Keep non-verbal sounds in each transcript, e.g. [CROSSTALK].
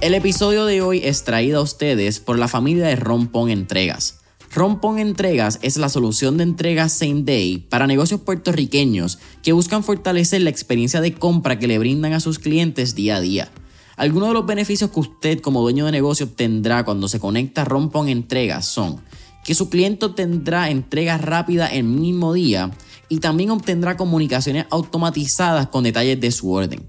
El episodio de hoy es traído a ustedes por la familia de Rompón Entregas. Rompón Entregas es la solución de entregas same day para negocios puertorriqueños que buscan fortalecer la experiencia de compra que le brindan a sus clientes día a día. Algunos de los beneficios que usted como dueño de negocio obtendrá cuando se conecta a Rompón Entregas son que su cliente obtendrá entregas rápidas el mismo día y también obtendrá comunicaciones automatizadas con detalles de su orden.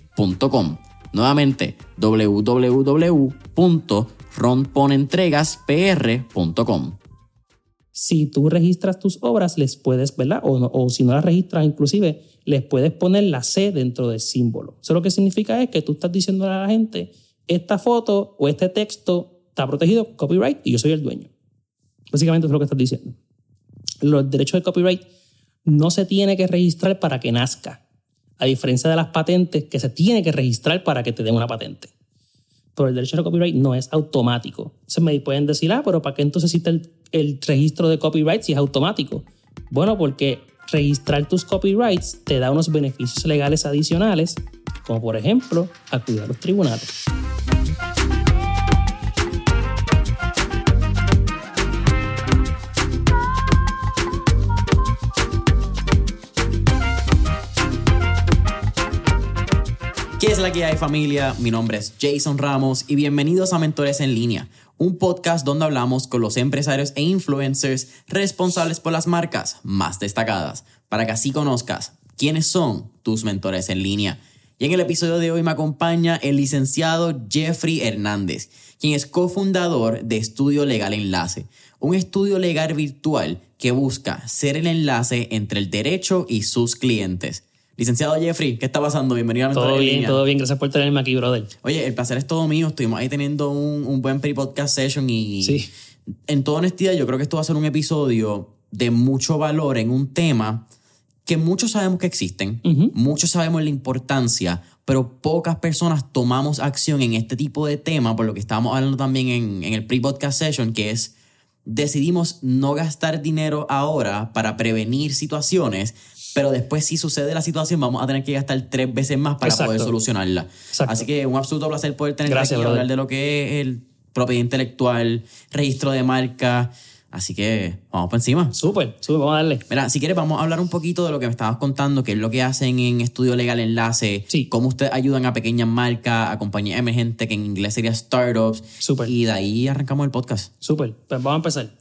Nuevamente, www.ronponentregaspr.com. Si tú registras tus obras, les puedes, ¿verdad? O, o si no las registras, inclusive, les puedes poner la C dentro del símbolo. Eso lo que significa es que tú estás diciendo a la gente, esta foto o este texto está protegido copyright y yo soy el dueño. Básicamente es lo que estás diciendo. Los derechos de copyright no se tiene que registrar para que nazca, a diferencia de las patentes que se tiene que registrar para que te den una patente. Pero el derecho de copyright no es automático. Se me pueden decir, ah, pero ¿para qué entonces existe el, el registro de copyright si es automático? Bueno, porque registrar tus copyrights te da unos beneficios legales adicionales, como por ejemplo acudir a los tribunales. La que hay familia? Mi nombre es Jason Ramos y bienvenidos a Mentores en línea, un podcast donde hablamos con los empresarios e influencers responsables por las marcas más destacadas, para que así conozcas quiénes son tus mentores en línea. Y en el episodio de hoy me acompaña el licenciado Jeffrey Hernández, quien es cofundador de Estudio Legal Enlace, un estudio legal virtual que busca ser el enlace entre el derecho y sus clientes. Licenciado Jeffrey, ¿qué está pasando? Bienvenido a Mentor Todo en bien, Línea. todo bien. Gracias por tenerme aquí, brother. Oye, el placer es todo mío. Estuvimos ahí teniendo un, un buen pre-podcast session y Sí. en toda honestidad yo creo que esto va a ser un episodio de mucho valor en un tema que muchos sabemos que existen, muchos sabemos la importancia, pero pocas personas tomamos acción en este tipo de tema, por lo que estábamos hablando también en, en el pre-podcast session, que es decidimos no gastar dinero ahora para prevenir situaciones, pero después si sucede la situación vamos a tener que gastar tres veces más para Exacto. poder solucionarla. Exacto. Así que un absoluto placer poder tener Gracias, aquí y hablar de lo que es el propiedad intelectual, registro de marca. Así que vamos por encima. Súper, súper, vamos a darle. Mira, si quieres vamos a hablar un poquito de lo que me estabas contando, que es lo que hacen en Estudio Legal Enlace, Sí. cómo ustedes ayudan a pequeñas marcas, a compañías emergentes, que en inglés sería startups. Súper. Y de ahí arrancamos el podcast. Súper, pues vamos a empezar.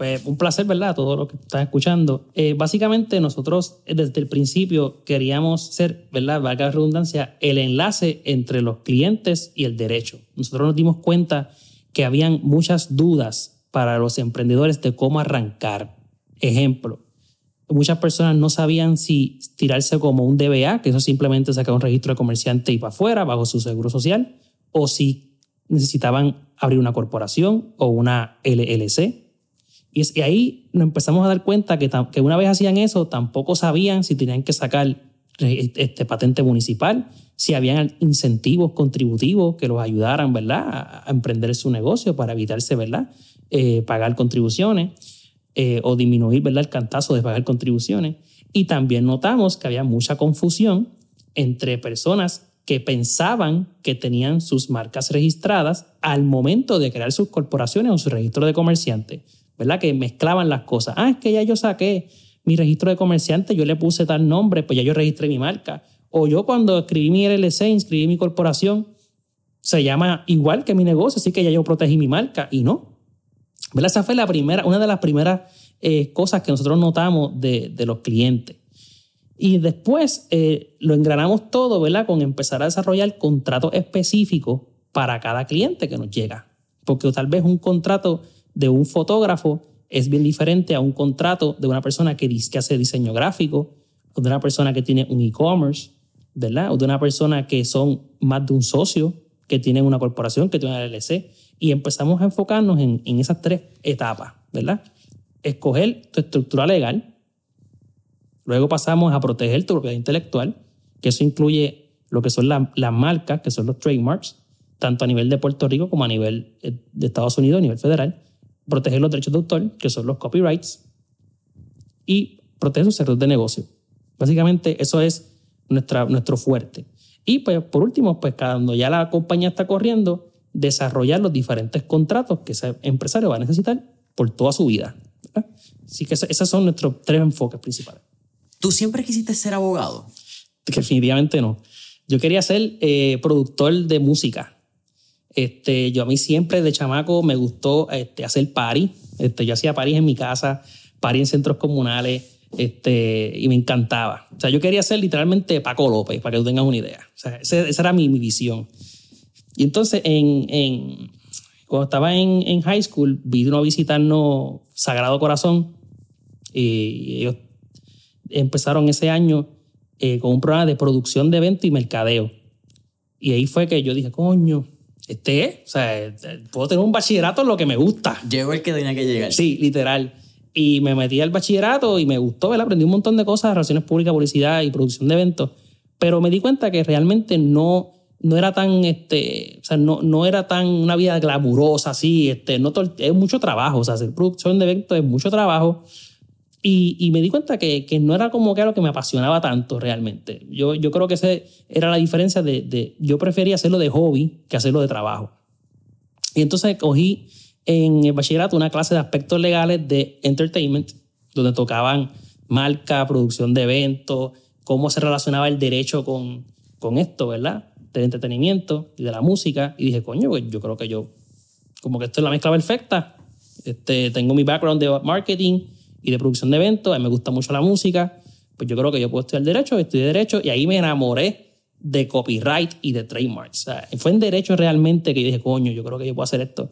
Pues un placer, ¿verdad? Todo lo que estás escuchando. Eh, básicamente nosotros eh, desde el principio queríamos ser, ¿verdad? Valga la redundancia, el enlace entre los clientes y el derecho. Nosotros nos dimos cuenta que habían muchas dudas para los emprendedores de cómo arrancar. Ejemplo, muchas personas no sabían si tirarse como un DBA, que eso simplemente sacar un registro de comerciante y para afuera, bajo su seguro social, o si necesitaban abrir una corporación o una LLC. Y, ahí nos empezamos a dar cuenta que, que una vez hacían eso, tampoco sabían si tenían que sacar re- este, patente municipal, si habían incentivos contributivos que los ayudaran, ¿verdad?, a, emprender su negocio para evitarse, ¿verdad?, Eh, pagar contribuciones eh, o disminuir, ¿verdad?, el cantazo de pagar contribuciones. Y también notamos que había mucha confusión entre personas que pensaban que tenían sus marcas registradas al momento de crear sus corporaciones o su registro de comerciante, ¿verdad? Que mezclaban las cosas. Ah, es que ya yo saqué mi registro de comerciante, yo le puse tal nombre, pues ya yo registré mi marca. O yo cuando escribí mi LLC, inscribí mi corporación, se llama igual que mi negocio, así que ya yo protegí mi marca. Y no. ¿Verdad? Esa fue la primera, una de las primeras eh, cosas que nosotros notamos de, de los clientes. Y después eh, lo engranamos todo, ¿verdad? Con empezar a desarrollar contratos específicos para cada cliente que nos llega. Porque tal vez un contrato de un fotógrafo es bien diferente a un contrato de una persona que, que hace diseño gráfico, o de una persona que tiene un e-commerce, ¿verdad? O de una persona que son más de un socio, que tienen una corporación, que tienen una LLC, y empezamos a enfocarnos en, en esas tres etapas, ¿verdad? Escoger tu estructura legal, luego pasamos a proteger tu propiedad intelectual, que eso incluye lo que son las marcas, que son los trademarks, tanto a nivel de Puerto Rico como a nivel eh, de Estados Unidos, a nivel federal, proteger los derechos de autor, que son los copyrights, y proteger sus secretos de negocio. Básicamente eso es nuestra, nuestro fuerte. Y pues por último, pues cuando ya la compañía está corriendo, desarrollar los diferentes contratos que ese empresario va a necesitar por toda su vida. Así que esos son nuestros tres enfoques principales. ¿Tú siempre quisiste ser abogado? Definitivamente no. Yo quería ser eh, productor de música. Este, yo a mí siempre de chamaco me gustó este, hacer party. Este, yo hacía parties en mi casa, party en centros comunales, este, y me encantaba. O sea, yo quería ser literalmente Paco López, para que tú tengas una idea. O sea, esa, era mi, mi, visión. Y entonces, en, en, cuando estaba en, en high school, vino a visitarnos Sagrado Corazón y ellos empezaron ese año eh, con un programa de producción de eventos y mercadeo. Y ahí fue que yo dije, coño, este, o sea, puedo tener un bachillerato en lo que me gusta. Llegó el que tenía que llegar. Sí, literal. Y me metí al bachillerato y me gustó, ¿verdad? Aprendí un montón de cosas, relaciones públicas, publicidad y producción de eventos. Pero me di cuenta que realmente no, no era tan, este, o sea, no, no era tan una vida glamurosa así, este, no es mucho trabajo, o sea, hacer producción de eventos es mucho trabajo. Y, me di cuenta que, no era como que lo que me apasionaba tanto realmente. Yo, yo creo que esa era la diferencia de, de, yo prefería hacerlo de hobby que hacerlo de trabajo. Y entonces cogí en el bachillerato una clase de aspectos legales de entertainment, donde tocaban marca, producción de eventos, cómo se relacionaba el derecho con, con esto, ¿verdad? Del entretenimiento y de la música. Y dije, coño, pues yo creo que yo, como que esto es la mezcla perfecta. Este, tengo mi background de marketing y de producción de eventos, a mí me gusta mucho la música, pues yo creo que yo puedo estudiar derecho, estudié derecho y ahí me enamoré de copyright y de trademarks. Fue en derecho realmente que yo dije, coño, yo creo que yo puedo hacer esto.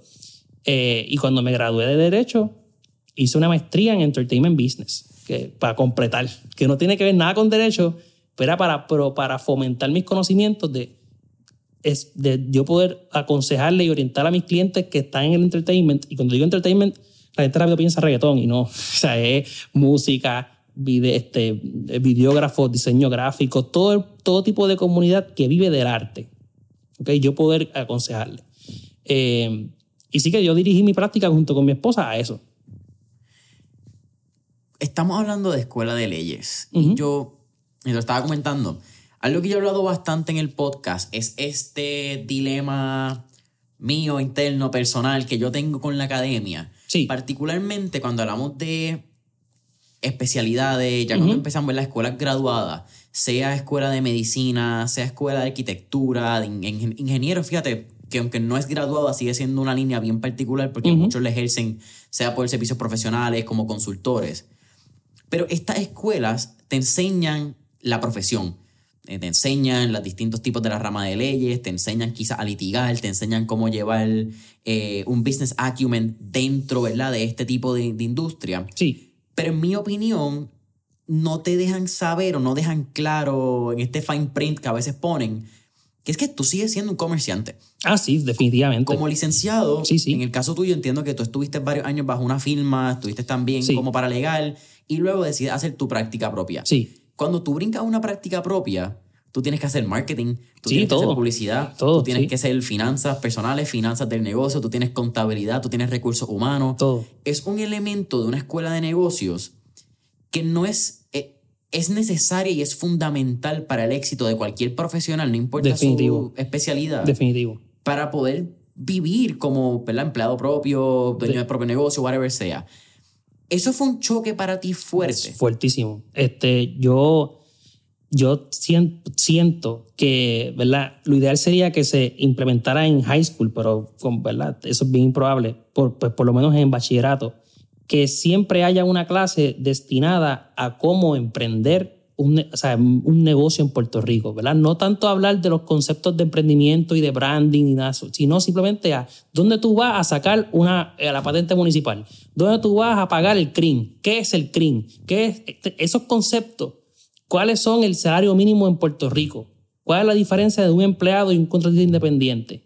Eh, y cuando me gradué de Derecho, hice una maestría en Entertainment Business, que, para completar, que no tiene que ver nada con Derecho, pero para, pero para fomentar mis conocimientos de, es, de yo poder aconsejarle y orientar a mis clientes que están en el entertainment. Y cuando digo entertainment, la gente rápido piensa reggaetón y no. [LAUGHS] O sea, es música, video, este, videógrafo, diseño gráfico, todo, todo tipo de comunidad que vive del arte. ¿Okay? Yo poder aconsejarle. Eh, y sí que yo dirigí mi práctica junto con mi esposa a eso. Estamos hablando de escuela de leyes. Y yo, y lo estaba comentando, algo que yo he hablado bastante en el podcast es este dilema mío, interno, personal, que yo tengo con la academia. Sí. Particularmente cuando hablamos de especialidades, ya cuando empezamos en la escuela graduada, sea escuela de medicina, sea escuela de arquitectura, de ingeniero, fíjate, que aunque no es graduada, sigue siendo una línea bien particular porque muchos le ejercen, sea por servicios profesionales, como consultores. Pero estas escuelas te enseñan la profesión, te enseñan los distintos tipos de la rama de leyes, te enseñan quizás a litigar, te enseñan cómo llevar eh, un business acumen dentro ¿verdad? de este tipo de, de industria. Sí. Pero en mi opinión, no te dejan saber o no dejan claro en este fine print que a veces ponen que es que tú sigues siendo un comerciante. Ah, sí, definitivamente. Como licenciado, sí, sí. en el caso tuyo entiendo que tú estuviste varios años bajo una firma, estuviste también como paralegal y luego decides hacer tu práctica propia. Sí. Cuando tú brincas una práctica propia, tú tienes que hacer marketing, tú tienes todo. que hacer publicidad, todo, tú tienes que hacer finanzas personales, finanzas del negocio, tú tienes contabilidad, tú tienes recursos humanos. Todo. Es un elemento de una escuela de negocios que no es es necesaria y es fundamental para el éxito de cualquier profesional, no importa su especialidad. Definitivo. Para poder vivir como empleado propio, dueño de... propio negocio, whatever sea. Eso fue un choque para ti fuerte. fuertísimo. Este, yo, yo siento, que, ¿verdad? Lo ideal sería que se implementara en high school, pero, ¿verdad? Eso es bien improbable, por, pues, por lo menos en bachillerato que siempre haya una clase destinada a cómo emprender un, o sea, un negocio en Puerto Rico, ¿verdad? No tanto hablar de los conceptos de emprendimiento y de branding y nada, sino simplemente a dónde tú vas a sacar una, a la patente municipal, dónde tú vas a pagar el CRIM, qué es el CRIM, qué es este, esos conceptos, cuáles son el salario mínimo en Puerto Rico, cuál es la diferencia de un empleado y un contratista independiente.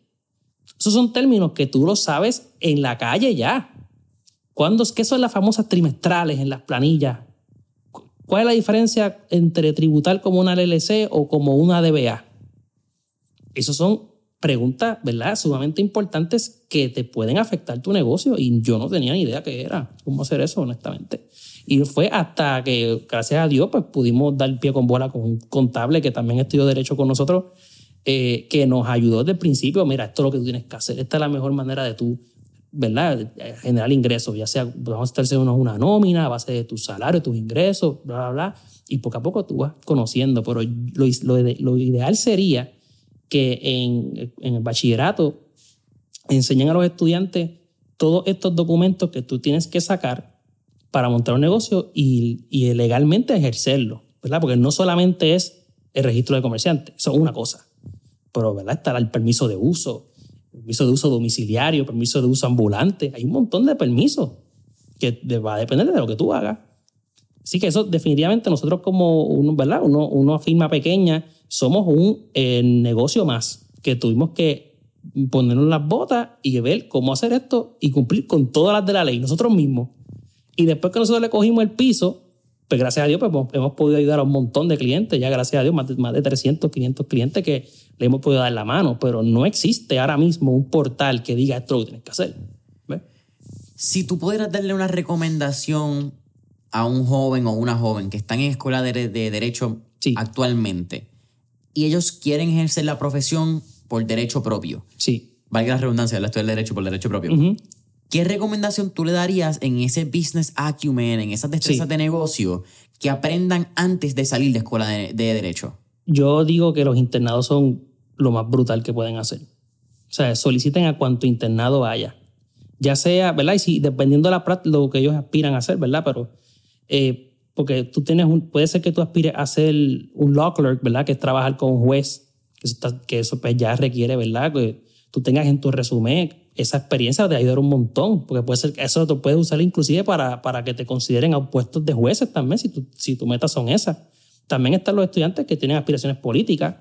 Esos son términos que tú los sabes en la calle ya. ¿Cuándo, ¿Qué son las famosas trimestrales en las planillas? ¿Cuál es la diferencia entre tributar como una LLC o como una DBA? Esas son preguntas, ¿verdad? Sumamente importantes que te pueden afectar tu negocio y yo no tenía ni idea qué era, cómo hacer eso, honestamente. Y fue hasta que, gracias a Dios, pues pudimos dar pie con bola con un contable que también estudió Derecho con nosotros, eh, que nos ayudó desde el principio. Mira, esto es lo que tú tienes que hacer. Esta es la mejor manera de tú, ¿verdad? Generar ingresos, ya sea, vamos a estar una, nómina a base de tu salario, tus ingresos, bla, bla, bla. Y poco a poco tú vas conociendo. Pero lo, lo, lo ideal sería que en, en el bachillerato enseñan a los estudiantes todos estos documentos que tú tienes que sacar para montar un negocio y, y, legalmente ejercerlo, ¿verdad? Porque no solamente es el registro de comerciante, eso es una cosa, pero ¿verdad? Está el permiso de uso, permiso de uso domiciliario, permiso de uso ambulante, hay un montón de permisos que va a depender de lo que tú hagas. Así que eso definitivamente nosotros como uno, ¿verdad? Uno, una firma pequeña somos un eh, negocio más que tuvimos que ponernos las botas y ver cómo hacer esto y cumplir con todas las de la ley, nosotros mismos. Y después que nosotros le cogimos el piso, pues gracias a Dios pues, hemos, podido ayudar a un montón de clientes, ya gracias a Dios, más de, más de 300, 500 clientes que le hemos podido dar la mano, pero no existe ahora mismo un portal que diga esto lo que tienes que hacer. Si tú pudieras darle una recomendación a un joven o una joven que están en escuela de, de derecho actualmente, y ellos quieren ejercer la profesión por derecho propio. Sí. Valga la redundancia, la estudiar derecho por derecho propio. ¿Qué recomendación tú le darías en ese business acumen, en esas destrezas de negocio que aprendan antes de salir de escuela de, derecho? Yo digo que los internados son lo más brutal que pueden hacer. O sea, soliciten a cuanto internado vaya. Ya sea, ¿verdad? Y si, dependiendo de la práctica, lo que ellos aspiran a hacer, ¿verdad? Pero eh, porque tú tienes un, puede ser que tú aspires a ser un law clerk, ¿verdad? Que es trabajar con un juez, que eso, que eso pues ya requiere, ¿verdad? Que tú tengas en tu resumen esa experiencia de ayudar un montón, porque puede ser eso tú puedes usar inclusive para, para que te consideren a puestos de jueces también, si, tu, si tu metas son esas. También están los estudiantes que tienen aspiraciones políticas,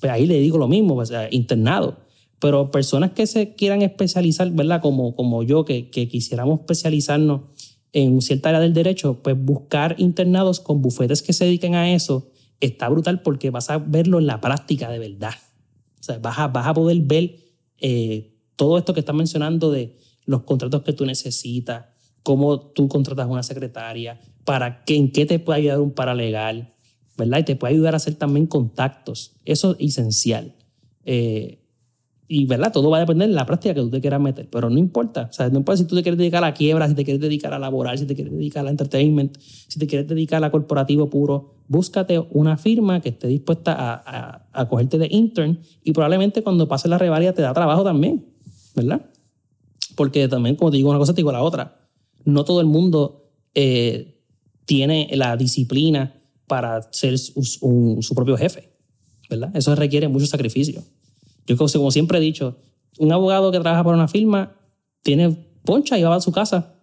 pues ahí le digo lo mismo, sea, internado. Pero personas que se quieran especializar, ¿verdad? Como, como yo, que, que quisiéramos especializarnos en cierta área del derecho, pues buscar internados con bufetes que se dediquen a eso está brutal porque vas a verlo en la práctica de verdad. O sea, vas a, vas a poder ver eh, todo esto que estás mencionando de los contratos que tú necesitas, cómo tú contratas una secretaria, para que, en qué te puede ayudar un paralegal, ¿verdad? Y te puede ayudar a hacer también contactos. Eso es esencial. Eh, y verdad, todo va a depender de la práctica que tú te quieras meter, pero no importa. O sea, no importa si tú te quieres dedicar a la quiebra, si te quieres dedicar a laboral, si te quieres dedicar a entertainment, si te quieres dedicar a corporativo puro, búscate una firma que esté dispuesta a, a, cogerte de intern y probablemente cuando pase la revalia te da trabajo también, ¿verdad? Porque también, como te digo una cosa, te digo la otra. No todo el mundo eh, tiene la disciplina para ser su, su propio jefe, ¿verdad? Eso requiere mucho sacrificio. Yo como siempre he dicho, un abogado que trabaja para una firma tiene poncha y va a su casa.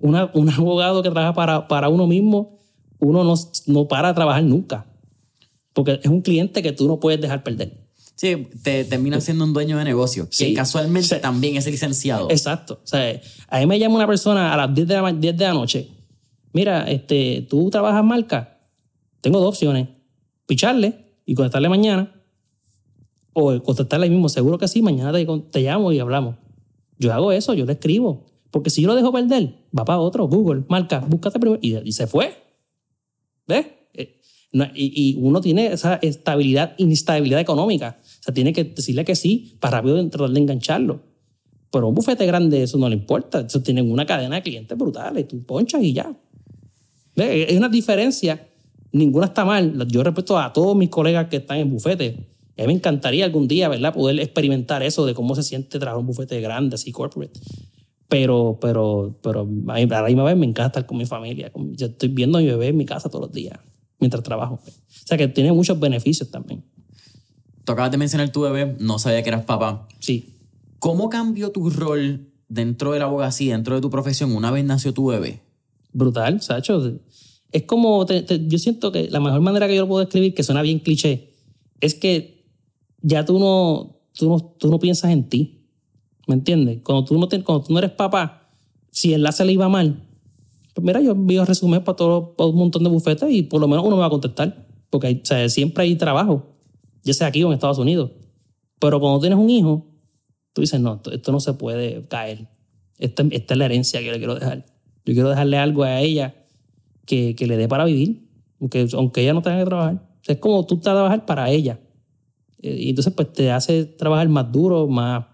Una, un [LAUGHS] abogado que trabaja para, para uno mismo, uno no, no para de trabajar nunca. Porque es un cliente que tú no puedes dejar perder. Sí, te termina siendo un dueño de negocio, que casualmente también es licenciado. Exacto. O sea, a mí me llama una persona a las 10 de la, 10 de la noche. Mira, este, ¿tú trabajas marca? Tengo dos opciones. Picharle y contestarle mañana o contestarle mismo, seguro que sí, mañana te, te, llamo y hablamos. Yo hago eso, yo le escribo. Porque si yo lo dejo perder, va para otro, Google, marca, búscate primero. Y, se fue. ¿Ves? Eh, y, uno tiene esa estabilidad, inestabilidad económica. O sea, tiene que decirle que sí para rápido tratar de engancharlo. Pero un bufete grande, eso no le importa. Eso tienen una cadena de clientes brutales. Tú ponchas y ya. ¿Ves? Es una diferencia. Ninguna está mal. Yo respeto a todos mis colegas que están en bufete a mí me encantaría algún día, ¿verdad? Poder experimentar eso de cómo se siente trabajar un bufete grande, así corporate. Pero, pero, pero a, mí, a la misma vez me encanta estar con mi familia. Yo estoy viendo a mi bebé en mi casa todos los días mientras trabajo. O sea que tiene muchos beneficios también. Tú acabas de mencionar tu bebé, no sabía que eras papá. Sí. ¿Cómo cambió tu rol dentro de la abogacía, dentro de tu profesión, una vez nació tu bebé? Brutal, Sacho. Es como, yo siento que la mejor manera que yo lo puedo describir, que suena bien cliché, es que ya tú no, tú no, tú no piensas en ti. ¿Me entiendes? Cuando tú no, te- cuando tú no eres papá, si el enlace le iba mal, pues mira, yo envío resumen para, todo, para un montón de bufetes y por lo menos uno me va a contestar. Porque o sea, siempre hay trabajo, ya sea aquí o en Estados Unidos. Pero cuando tienes un hijo, tú dices, no, esto, no se puede caer. Esta, esta es la herencia que le quiero dejar. Yo quiero dejarle algo a ella que, que le dé para vivir, aunque, aunque ella no tenga que trabajar. O sea, es como tú trabajar para ella. Eh, Y entonces, pues te hace trabajar más duro, más.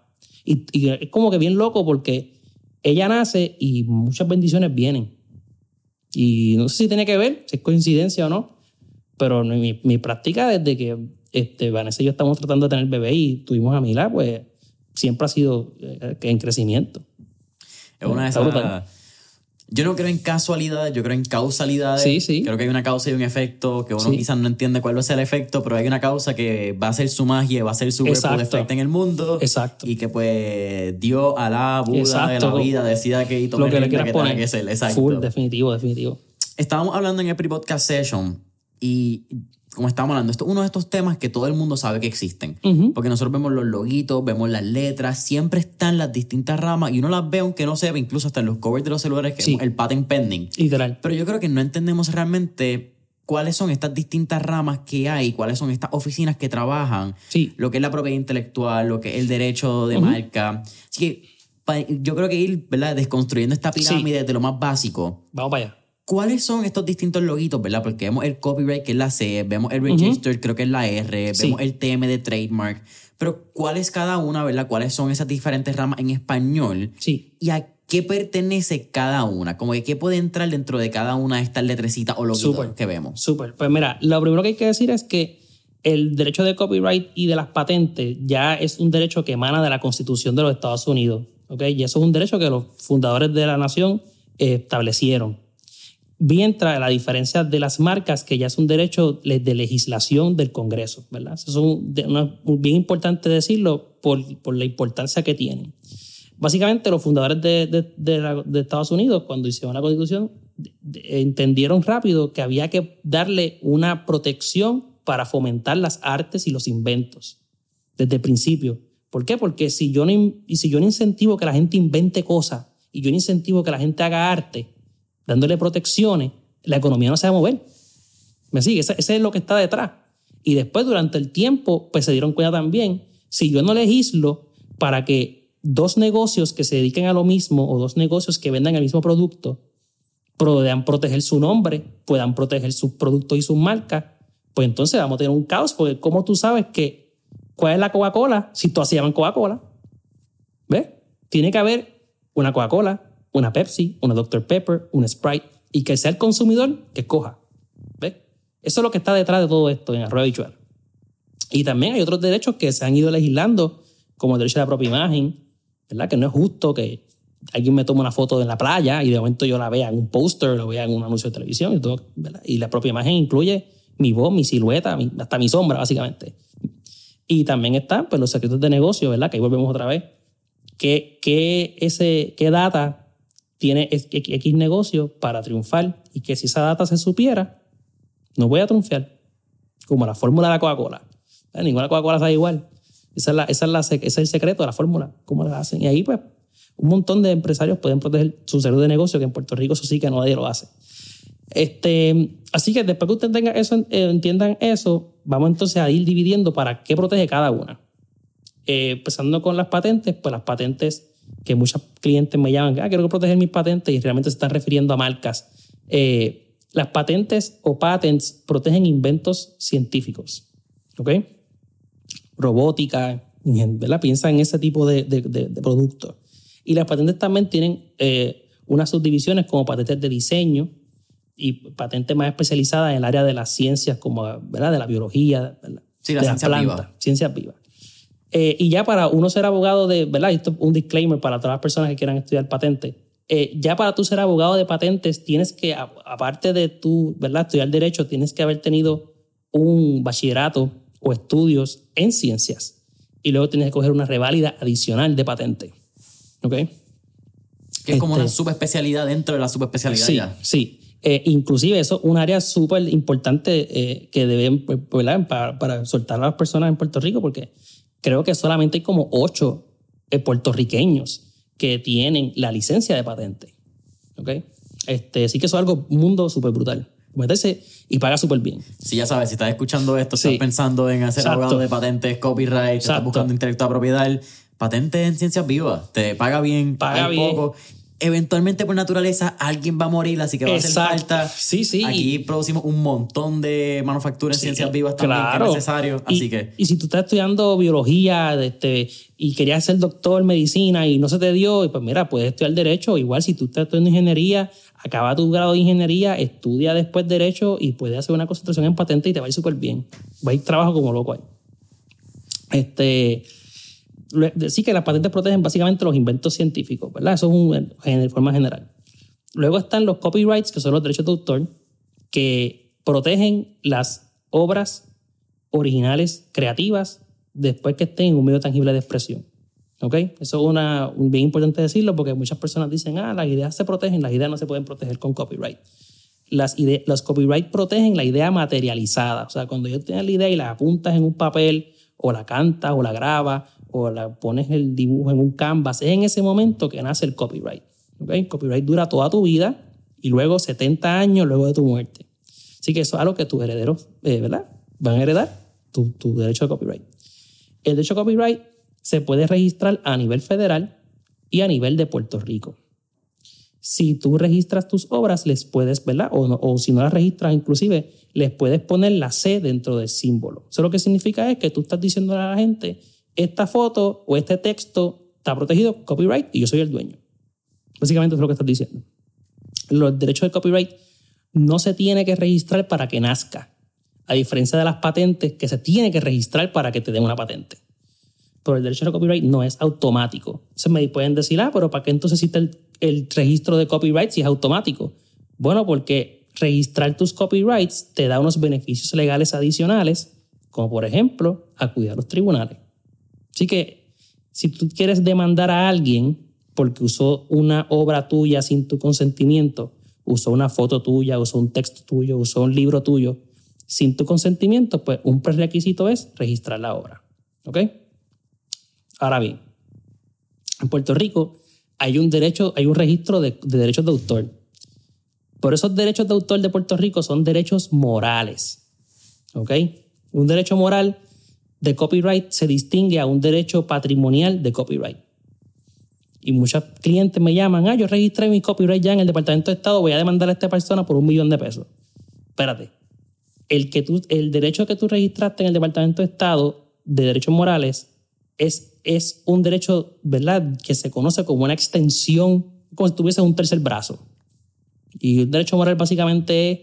Y, y es como que bien loco porque ella nace y muchas bendiciones vienen. Y no sé si tiene que ver, si es coincidencia o no, pero mi, mi práctica desde que este, Vanessa y yo estamos tratando de tener bebé y tuvimos a Mila, pues siempre ha sido eh, en crecimiento. Es una de esas. Yo no creo en casualidades, yo creo en causalidades. Sí, sí. Creo que hay una causa y un efecto, que uno Sí. quizás no entiende cuál va a ser el efecto, pero hay una causa que va a ser su magia, va a ser su Exacto. defecto en el mundo. Exacto. Y que pues Dios, Alá, Buda, de la vida, decida que tome Lo que le quieras que poner. que ser. Exacto. Full, definitivo, definitivo. Estábamos hablando en el pre-podcast session y como estábamos hablando, esto es uno de estos temas que todo el mundo sabe que existen. Ujú. Porque nosotros vemos los loguitos, vemos las letras, siempre están las distintas ramas y uno las ve aunque no se ve, incluso hasta en los covers de los celulares, que Sí. es el patent pending. Literal. Pero yo creo que no entendemos realmente cuáles son estas distintas ramas que hay, cuáles son estas oficinas que trabajan, Sí. lo que es la propiedad intelectual, lo que es el derecho de marca. Así que yo creo que ir ¿verdad? desconstruyendo esta pirámide de lo más básico. Vamos para allá. ¿Cuáles son estos distintos loguitos, verdad? Porque vemos el copyright, que es la C, vemos el register, creo que es la R, Sí. vemos el TM de trademark. Pero, ¿cuál es cada una, verdad? ¿Cuáles son esas diferentes ramas en español? Sí. ¿Y a qué pertenece cada una? Como que qué puede entrar dentro de cada una de estas letrecitas o loguitos que vemos. Súper. Pues mira, lo primero que hay que decir es que el derecho de copyright y de las patentes ya es un derecho que emana de la Constitución de los Estados Unidos. ¿ok? Y eso es un derecho que los fundadores de la nación eh, establecieron. Mientras la diferencia de las marcas, que ya es un derecho de legislación del Congreso, ¿verdad? Eso es un- una- bien importante decirlo por, por la importancia que tienen. Básicamente, los fundadores de, de- de la- de Estados Unidos, cuando hicieron la constitución, entendieron rápido que había que darle una protección para fomentar las artes y los inventos desde el principio. ¿Por qué? Porque si yo no, si yo no incentivo que la gente invente cosas y yo no incentivo que la gente haga arte, dándole protecciones, la economía no se va a mover. ¿Me sigue? Ese, es lo que está detrás. Y después, durante el tiempo, pues se dieron cuenta también, si yo no legislo para que dos negocios que se dediquen a lo mismo o dos negocios que vendan el mismo producto puedan proteger su nombre, puedan proteger sus productos y sus marcas, pues entonces vamos a tener un caos, porque ¿cómo tú sabes que cuál es la Coca-Cola si todas se llaman Coca-Cola? ¿Ves? Tiene que haber una Coca-Cola, una Pepsi, una Dr. Pepper, una Sprite, y que sea el consumidor que escoja. ¿Ves? Eso es lo que está detrás de todo esto en Arroyo Bichuela. Y también hay otros derechos que se han ido legislando, como el derecho a la propia imagen, ¿verdad? Que no es justo que alguien me tome una foto en la playa y de momento yo la vea en un póster, lo vea en un anuncio de televisión y todo. Y la propia imagen incluye mi voz, mi silueta, hasta mi sombra, básicamente. Y también están pues, los secretos de negocio, ¿verdad? Que ahí volvemos otra vez. ¿Qué, qué, ese, qué data tiene X, negocio para triunfar? Y que si esa data se supiera, no voy a triunfar. Como la fórmula de la Coca-Cola. Ninguna Coca-Cola sabe igual. Esa es, ese es el secreto de la fórmula, cómo la hacen. Y ahí, pues, un montón de empresarios pueden proteger su secreto de negocio, que en Puerto Rico eso sí que nadie lo hace. Este, así que después que ustedes tengan eso, eh, entiendan eso, vamos entonces a ir dividiendo para qué protege cada una. Eh, empezando con las patentes, pues las patentes que muchos clientes me llaman, ah, quiero proteger mis patentes y realmente se están refiriendo a marcas. Eh, las patentes o patents protegen inventos científicos, ¿ok? Robótica, ¿verdad? Piensa en ese tipo de, de, de- de productos. Y las patentes también tienen eh, unas subdivisiones como patentes de diseño y patentes más especializadas en el área de las ciencias, como ¿verdad? de la biología, ¿verdad? Sí, la de ciencia plantas, viva. ciencias vivas. Eh, y ya para uno ser abogado de, ¿verdad? Esto es un disclaimer para todas las personas que quieran estudiar patentes. Eh, ya para tú ser abogado de patentes, tienes que, a- aparte de tú, ¿verdad? Estudiar derecho, tienes que haber tenido un bachillerato o estudios en ciencias. Y luego tienes que coger una reválida adicional de patente. ¿Ok? Que es como Este- una subespecialidad dentro de la subespecialidad Sí, ya. sí. Eh, inclusive eso es un área súper importante eh, que deben, pues, ¿verdad? Para, para soltar a las personas en Puerto Rico, porque creo que solamente hay como ocho eh, puertorriqueños que tienen la licencia de patente. ¿Ok? Este, así que eso es algo, un mundo súper brutal. Meterse y paga súper bien. Sí, ya sabes, si estás escuchando esto, Sí. estás pensando en hacer Exacto. abogado de patentes, copyright, estás buscando intelecto de propiedad, patentes en ciencias vivas, te paga bien, Paga bien. poco. Eventualmente, por naturaleza, alguien va a morir, así que va a hacer falta. Sí, sí. Aquí producimos un montón de manufacturas en ciencias vivas también que es necesario, Y- así que... Y si tú estás estudiando biología este, y querías ser doctor en medicina y no se te dio, pues mira, puedes estudiar derecho. Igual si tú estás estudiando ingeniería, acaba tu grado de ingeniería, estudia después derecho y puedes hacer una concentración en patente y te va a ir súper bien. Va a ir trabajo como loco ahí. Este, sí que las patentes protegen básicamente los inventos científicos, ¿verdad? Eso es un, en forma general. Luego están los copyrights, que son los derechos de autor, que protegen las obras originales creativas después que estén en un medio tangible de expresión. ¿Ok? Eso es una, un- bien importante decirlo porque muchas personas dicen, ah, las ideas se protegen, las ideas no se pueden proteger con copyright. Las ide- los copyright protegen la idea materializada. O sea, cuando yo tengo la idea y la apuntas en un papel, o la cantas, o la grabas, o la pones el dibujo en un canvas, es en ese momento que nace el copyright. ¿Ok? El copyright dura toda tu vida y luego 70 años luego de tu muerte. Así que eso es algo que tus herederos, eh, ¿verdad? Van a heredar tu, tu derecho de copyright. El derecho de copyright se puede registrar a nivel federal y a nivel de Puerto Rico. Si tú registras tus obras, les puedes, ¿verdad? O, o si no las registras, inclusive, les puedes poner la C dentro del símbolo. Eso lo que significa es que tú estás diciendo a la gente, esta foto o este texto está protegido copyright y yo soy el dueño. Básicamente es lo que estás diciendo. Los derechos de copyright no se tiene que registrar para que nazca, a diferencia de las patentes que se tiene que registrar para que te den una patente. Pero el derecho de copyright no es automático. Se me pueden decir, ah, pero ¿para qué entonces existe el, el registro de copyright si es automático? Bueno, porque registrar tus copyrights te da unos beneficios legales adicionales, como por ejemplo acudir a los tribunales. Así que si tú quieres demandar a alguien porque usó una obra tuya sin tu consentimiento, usó una foto tuya, usó un texto tuyo, usó un libro tuyo, sin tu consentimiento, pues un prerequisito es registrar la obra. ¿Ok? Ahora bien, en Puerto Rico hay un derecho, hay un registro de, de derechos de autor. Por esos derechos de autor de Puerto Rico son derechos morales. ¿Ok? Un derecho moral de copyright se distingue a un derecho patrimonial de copyright. Y muchos clientes me llaman, ah, yo registré mi copyright ya en el Departamento de Estado, voy a demandar a esta persona por un millón de pesos. Espérate. El, que tú, el derecho que tú registraste en el Departamento de Estado de Derechos Morales es, es un derecho, ¿verdad?, que se conoce como una extensión, como si tuviese un tercer brazo. Y el derecho moral básicamente es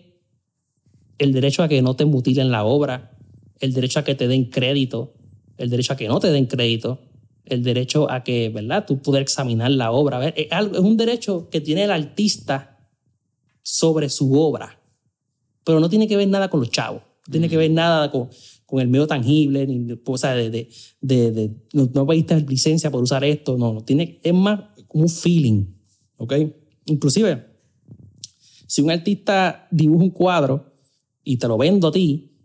el derecho a que no te mutilen la obra, el derecho a que te den crédito, el derecho a que no te den crédito, el derecho a que, ¿verdad?, tú poder examinar la obra. A ver, Es, algo- es un derecho que tiene el artista sobre su obra, pero no tiene que ver nada con los chavos, no tiene que ver nada con, con el medio tangible, ni, o sea, de, de, de, de- no, no pediste licencia por usar esto, no, no tiene, es más como un feeling, ¿ok? Inclusive, si un artista dibuja un cuadro y te lo vendo a ti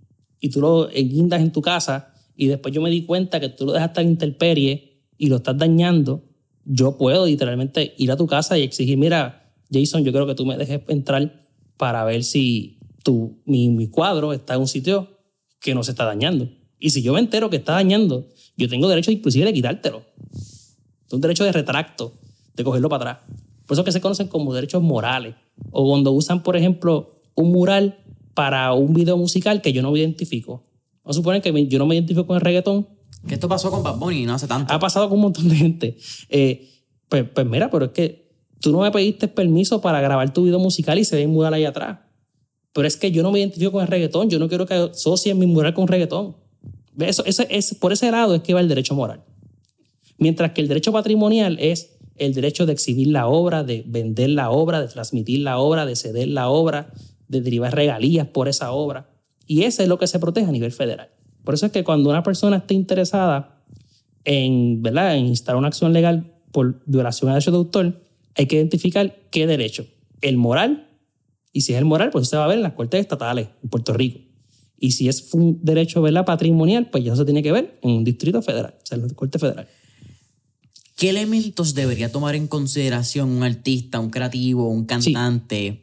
y tú lo guindas en tu casa y después yo me di cuenta que tú lo dejaste en intemperie y lo estás dañando, yo puedo literalmente ir a tu casa y exigir, mira, Jason, yo creo que tú me dejes entrar para ver si tu, mi, mi cuadro está en un sitio que no se está dañando. Y si yo me entero que está dañando, yo tengo derecho inclusive de quitártelo. Es un derecho de retracto, de cogerlo para atrás. Por eso que se conocen como derechos morales. O cuando usan, por ejemplo, un mural para un video musical que yo no me identifico. Vamos a suponer que yo no me identifico con el reggaetón. Que esto pasó con Bad Bunny no hace tanto. Ha pasado con un montón de gente. Eh, pues, pues mira, pero es que tú no me pediste permiso para grabar tu video musical y se ve un mural ahí atrás. Pero es que yo no me identifico con el reggaetón. Yo no quiero que asocien mi mural con reggaetón. Eso, eso, es, por ese lado es que va el derecho moral. Mientras que el derecho patrimonial es el derecho de exhibir la obra, de vender la obra, de transmitir la obra, de ceder la obra, de derivar regalías por esa obra. Y ese es lo que se protege a nivel federal. Por eso es que cuando una persona esté interesada en, ¿verdad? en instalar una acción legal por violación a derechos de autor, hay que identificar qué derecho. El moral, y si es el moral, pues se va a ver en las cortes estatales en Puerto Rico. Y si es un derecho ¿verdad? patrimonial, pues ya eso se tiene que ver en un distrito federal, o sea, en la corte federal. ¿qué elementos debería tomar en consideración un artista, un creativo, un cantante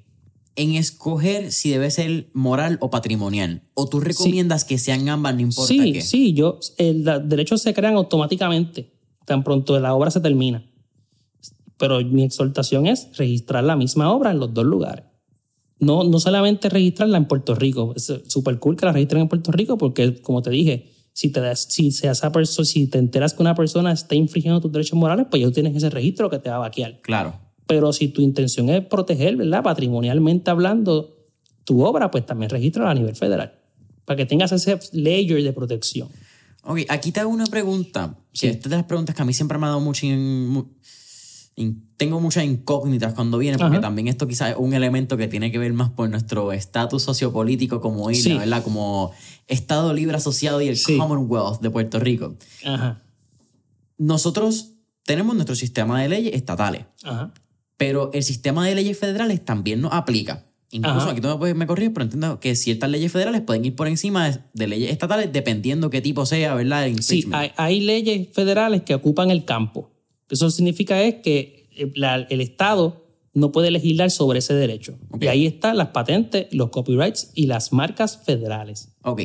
en escoger si debe ser moral o patrimonial? ¿O tú recomiendas que sean ambas, no importa sí, qué? Sí, yo, el, los derechos se crean automáticamente, tan pronto la obra se termina. Pero mi exhortación es registrar la misma obra en los dos lugares. No, no solamente registrarla en Puerto Rico. Es súper cool que la registren en Puerto Rico porque, como te dije, si te, das, si, esa persona, si te enteras que una persona está infringiendo tus derechos morales, pues ya tienes ese registro que te va a vaquear. Claro. Pero si tu intención es proteger, ¿verdad? Patrimonialmente hablando, tu obra, pues también registra a nivel federal. Para que tengas ese layer de protección. Ok, aquí te hago una pregunta. Sí. Esta es de las preguntas que a mí siempre me ha dado mucho... in- in- tengo muchas incógnitas cuando viene, porque Ajá. también esto quizás es un elemento que tiene que ver más por nuestro estatus sociopolítico como isla, Sí. ¿verdad? Como Estado Libre Asociado y el Sí. Commonwealth de Puerto Rico. Ajá. Nosotros tenemos nuestro sistema de leyes estatales, Ajá. Pero el sistema de leyes federales también nos aplica. Incluso Ajá. aquí tú me, puedes- me corriges, pero entiendo que ciertas leyes federales pueden ir por encima de, de leyes estatales dependiendo qué tipo sea, ¿verdad? El Sí, hay, hay leyes federales que ocupan el campo. Eso significa es que eh, la- el Estado no puede legislar sobre ese derecho. Y ahí están las patentes, los copyrights y las marcas federales. Ok.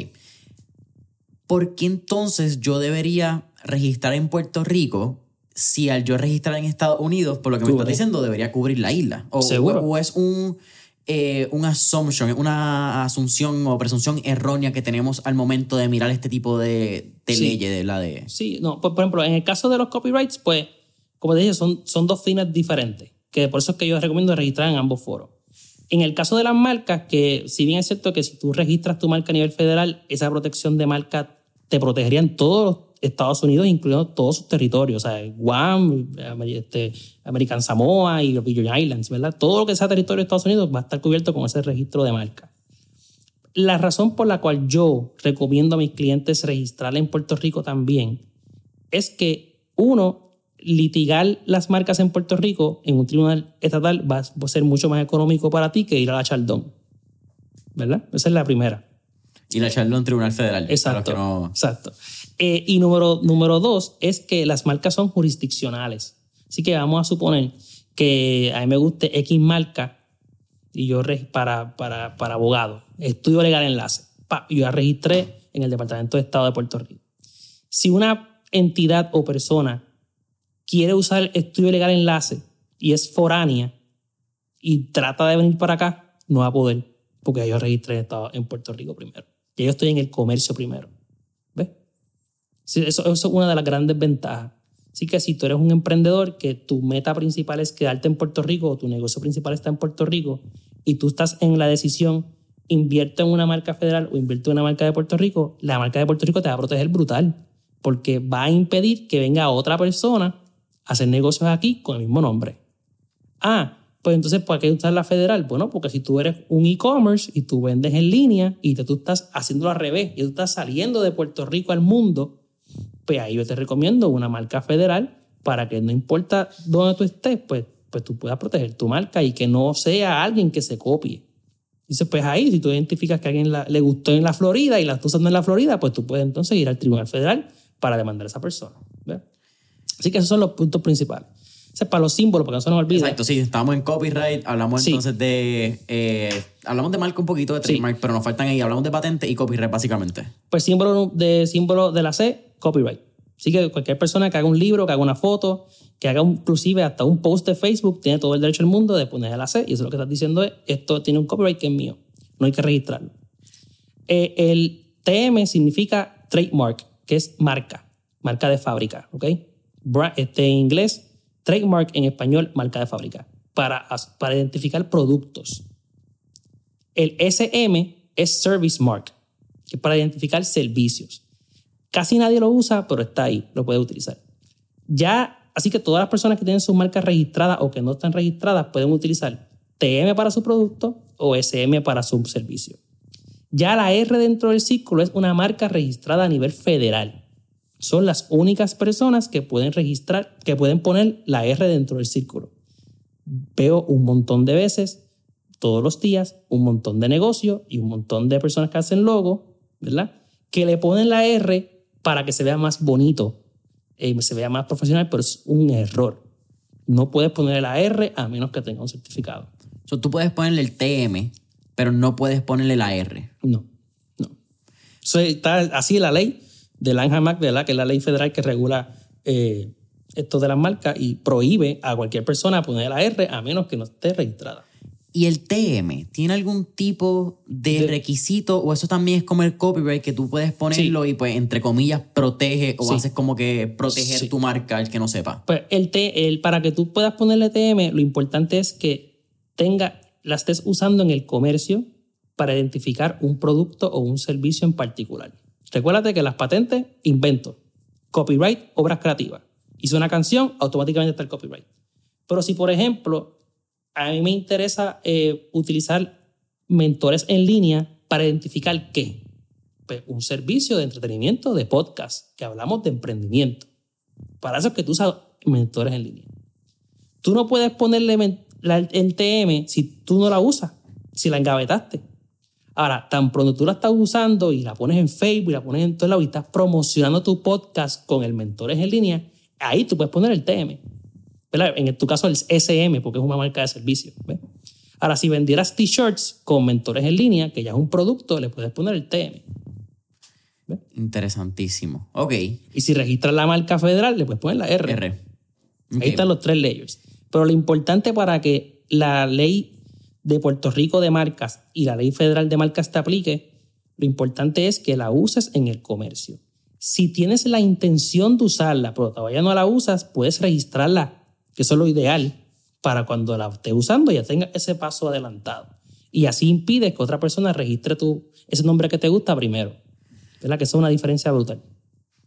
¿Por qué entonces yo debería registrar en Puerto Rico si al yo registrar en Estados Unidos, por lo que me estás diciendo, debería cubrir la isla? O, Seguro. o es un, eh, un assumption, una asunción o presunción errónea que tenemos al momento de mirar este tipo de, de Sí. leyes, de la de... Sí, no, por, por ejemplo, en el caso de los copyrights, pues, como te dije, son, son dos fines diferentes, que por eso es que yo recomiendo registrar en ambos foros. En el caso de las marcas, que si bien es cierto que si tú registras tu marca a nivel federal, esa protección de marca te protegería en todos los Estados Unidos, incluyendo todos sus territorios, o sea, Guam, este, American Samoa y los Virgin Islands, ¿verdad? Todo lo que sea territorio de Estados Unidos va a estar cubierto con ese registro de marca. La razón por la cual yo recomiendo a mis clientes registrar en Puerto Rico también es que, uno, litigar las marcas en Puerto Rico en un tribunal estatal va a ser mucho más económico para ti que ir a la Chaldón. ¿Verdad? Esa es la primera. Y la echarlo en Tribunal Federal. Exacto. no- Exacto. Eh, y número, número dos es que las marcas son jurisdiccionales. Así que vamos a suponer que a mí me guste X marca y yo para, para, para abogado, estudio legal enlace. Y yo la registré en el Departamento de Estado de Puerto Rico. Si una entidad o persona quiere usar estudio legal enlace y es foránea y trata de venir para acá, no va a poder, porque yo registré en, Puerto Rico primero. Ya yo estoy en el comercio primero. Eso, es una de las grandes ventajas. Así que si tú eres un emprendedor que tu meta principal es quedarte en Puerto Rico o tu negocio principal está en Puerto Rico y tú estás en la decisión invierte en una marca federal o invierte en una marca de Puerto Rico, la marca de Puerto Rico te va a proteger brutal porque va a impedir que venga otra persona a hacer negocios aquí con el mismo nombre. Ah, pues entonces, ¿para qué usar la federal? Bueno, porque si tú eres un e-commerce y tú vendes en línea y tú estás haciéndolo al revés y tú estás saliendo de Puerto Rico al mundo, pues ahí yo te recomiendo una marca federal para que no importa dónde tú estés, pues, pues tú puedas proteger tu marca y que no sea alguien que se copie. Dices, pues ahí, si tú identificas que a alguien la- le gustó en la Florida y la está usando en la Florida, pues tú puedes entonces ir al Tribunal Federal para demandar a esa persona. Así que esos son los puntos principales. Ese es para los símbolos, porque no se nos olvide. Exacto, sí, estamos en copyright, hablamos Sí. entonces de... eh, hablamos de marca un poquito de Sí. trademark, pero nos faltan ahí, hablamos de patente y copyright básicamente. Pues símbolo de, símbolo de la C, copyright. Así que cualquier persona que haga un libro, que haga una foto, que haga inclusive hasta un post de Facebook, tiene todo el derecho del mundo de poner la C. Y eso lo que estás diciendo es, esto tiene un copyright que es mío. No hay que registrarlo. Eh, el TM significa trademark, que es marca, marca de fábrica, ¿ok? Este, en inglés, trademark en español, marca de fábrica, para, para identificar productos. El SM es Service Mark, que es para identificar servicios. Casi nadie lo usa, pero está ahí, lo puede utilizar. Ya, así que todas las personas que tienen sus marcas registradas o que no están registradas pueden utilizar TM para su producto o SM para su servicio. Ya la R dentro del círculo es una marca registrada a nivel federal. Son las únicas personas que pueden registrar, que pueden poner la R dentro del círculo. Veo un montón de veces, todos los días, un montón de negocios y un montón de personas que hacen logo, ¿verdad? Que le ponen la R para que se vea más bonito eh, se vea más profesional, pero es un error. No puedes ponerle la R a menos que tenga un certificado. So, tú puedes ponerle el TM, pero no puedes ponerle la R. No, no. So, está así la ley del ANJAMAC, ¿verdad? que es la ley federal que regula eh, esto de las marcas y prohíbe a cualquier persona poner la R a menos que no esté registrada. ¿Y el TM tiene algún tipo de, De- requisito o eso también es como el copyright que tú puedes ponerlo y pues entre comillas protege o Sí. haces como que proteger Sí. tu marca el que no sepa? Pues el, T, el para que tú puedas ponerle TM, lo importante es que tenga, la estés usando en el comercio para identificar un producto o un servicio en particular. Recuérdate que las patentes, invento, copyright, obras creativas. Hice una canción, automáticamente está el copyright. Pero si, por ejemplo, a mí me interesa eh, utilizar mentores en línea para identificar qué. Pues un servicio de entretenimiento de podcast, que hablamos de emprendimiento. Para eso es que tú usas mentores en línea. Tú no puedes ponerle el TM si tú no la usas, si la engavetaste. Ahora, tan pronto tú la estás usando y la pones en Facebook y la pones en todo lado y estás promocionando tu podcast con el mentores en línea, ahí tú puedes poner el TM. ¿Verdad? En tu caso el SM, porque es una marca de servicio. ¿ves? Ahora, si vendieras t-shirts con mentores en línea, que ya es un producto, le puedes poner el TM. Interesantísimo. Ok. Y si registras la marca federal, le puedes poner la R. R. Ahí están los tres layers. Pero lo importante para que la ley de Puerto Rico de marcas y la ley federal de marcas te aplique, lo importante es que la uses en el comercio. Si tienes la intención de usarla, pero todavía no la usas, puedes registrarla, que eso es lo ideal, para cuando la estés usando ya tenga ese paso adelantado. Y así impides que otra persona registre tu, ese nombre que te gusta primero. ¿Verdad? Que eso es una diferencia brutal.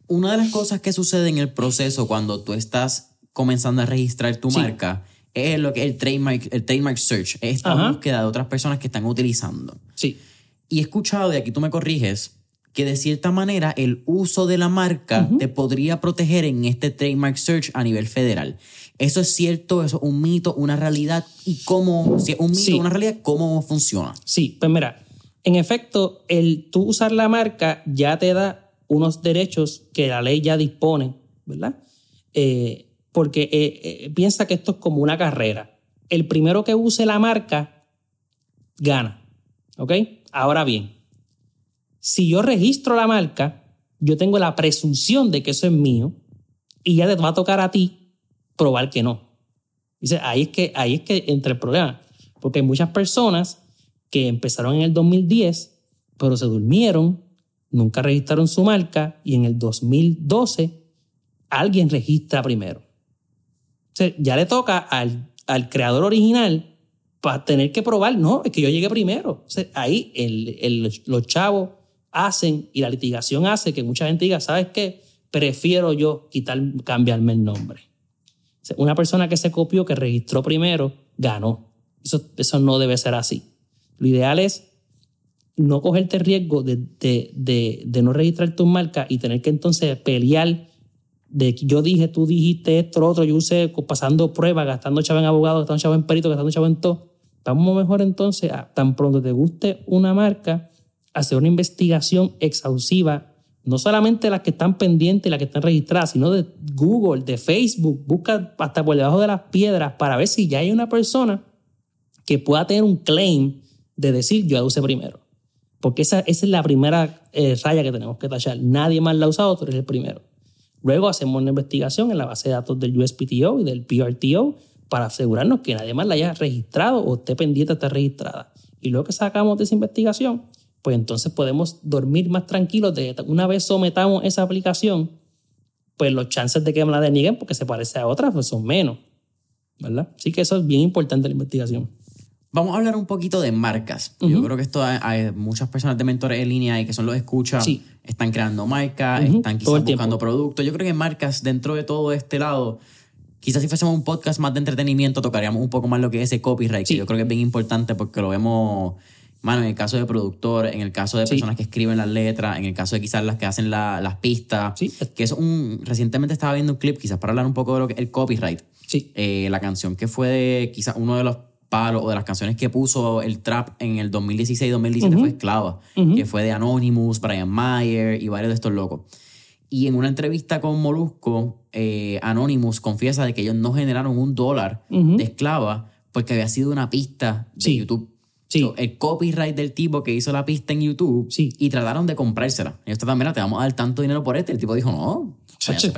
Una de las cosas que sucede en el proceso cuando tú estás comenzando a registrar tu Sí. marca es lo que el trademark, el trademark search, es esta Ajá. búsqueda de otras personas que están utilizando. Sí. Y he escuchado, y aquí tú me corriges, que de cierta manera el uso de la marca te podría proteger en este trademark search a nivel federal. ¿Eso es cierto? ¿Eso es un mito, una realidad? ¿Y cómo, si es un mito, Sí. una realidad, cómo funciona? Sí, pues mira, en efecto, el tú usar la marca ya te da unos derechos que la ley ya dispone, ¿verdad? Eh, porque eh, eh, piensa que esto es como una carrera. El primero que use la marca gana, ¿ok? Ahora bien, si yo registro la marca, yo tengo la presunción de que eso es mío y ya te va a tocar a ti probar que no. Dice, ahí es que, ahí es que entra el problema. Porque hay muchas personas que empezaron en el 2010, pero se durmieron, nunca registraron su marca y en el 2012 alguien registra primero. Ya le toca al, al creador original para tener que probar, no, es que yo llegué primero. Ahí el- el- los chavos hacen y la litigación hace que mucha gente diga, ¿sabes qué? Prefiero yo quitar, cambiarme el nombre. Una persona que se copió, que registró primero, ganó. Eso, eso no debe ser así. Lo ideal es no cogerte riesgo de, de- de- no registrar tu marca y tener que entonces pelear de que yo dije, tú dijiste esto, lo otro, yo usé pasando pruebas, gastando chavo en abogado, gastando chavo en perito, gastando chavo en todo. Vamos mejor entonces tan pronto te guste una marca, hacer una investigación exhaustiva, no solamente las que están pendientes y las que están registradas, sino de Google, de Facebook, busca hasta por debajo de las piedras para ver si ya hay una persona que pueda tener un claim de decir yo la usé primero. Porque esa, esa es la primera eh, raya que tenemos que tachar. Nadie más la ha usado, tú eres el primero. Luego hacemos una investigación en la base de datos del USPTO y del PRTO para asegurarnos que nadie más la haya registrado o esté pendiente de estar registrada. Y luego que sacamos de esa investigación, pues entonces podemos dormir más tranquilos de que una vez sometamos esa aplicación, pues los chances de que me la denieguen porque se parece a otra pues son menos. ¿Verdad? Así que eso es bien importante en la investigación. Vamos a hablar un poquito de marcas. Yo creo que esto hay, muchas personas de mentores en línea y que son los escuchas, Sí. están creando marcas, Ujú, están todo quizás buscando productos. Yo creo que marcas dentro de todo este lado, quizás si fuésemos un podcast más de entretenimiento, tocaríamos un poco más lo que es ese copyright, Sí. que yo creo que es bien importante porque lo vemos, mano, en el caso de productor, en el caso de Sí. personas que escriben las letras, en el caso de quizás las que hacen la- las pistas. Sí. Que es un, recientemente estaba viendo un clip, quizás para hablar un poco de lo que el copyright. Sí. Eh, la canción que fue de quizás uno de los palos o de las canciones que puso el trap en el 2016-2017 fue Esclava, que fue de Anonymous, Brian Mayer y varios de estos locos. Y en una entrevista con Molusco, eh, Anonymous confiesa de que ellos no generaron un dólar Ujú. de esclava porque había sido una pista de Sí. YouTube. Sí. So, el copyright del tipo que hizo la pista en YouTube Sí. y trataron de comprársela. Y esto también, te vamos a dar tanto dinero por este. El tipo dijo, no,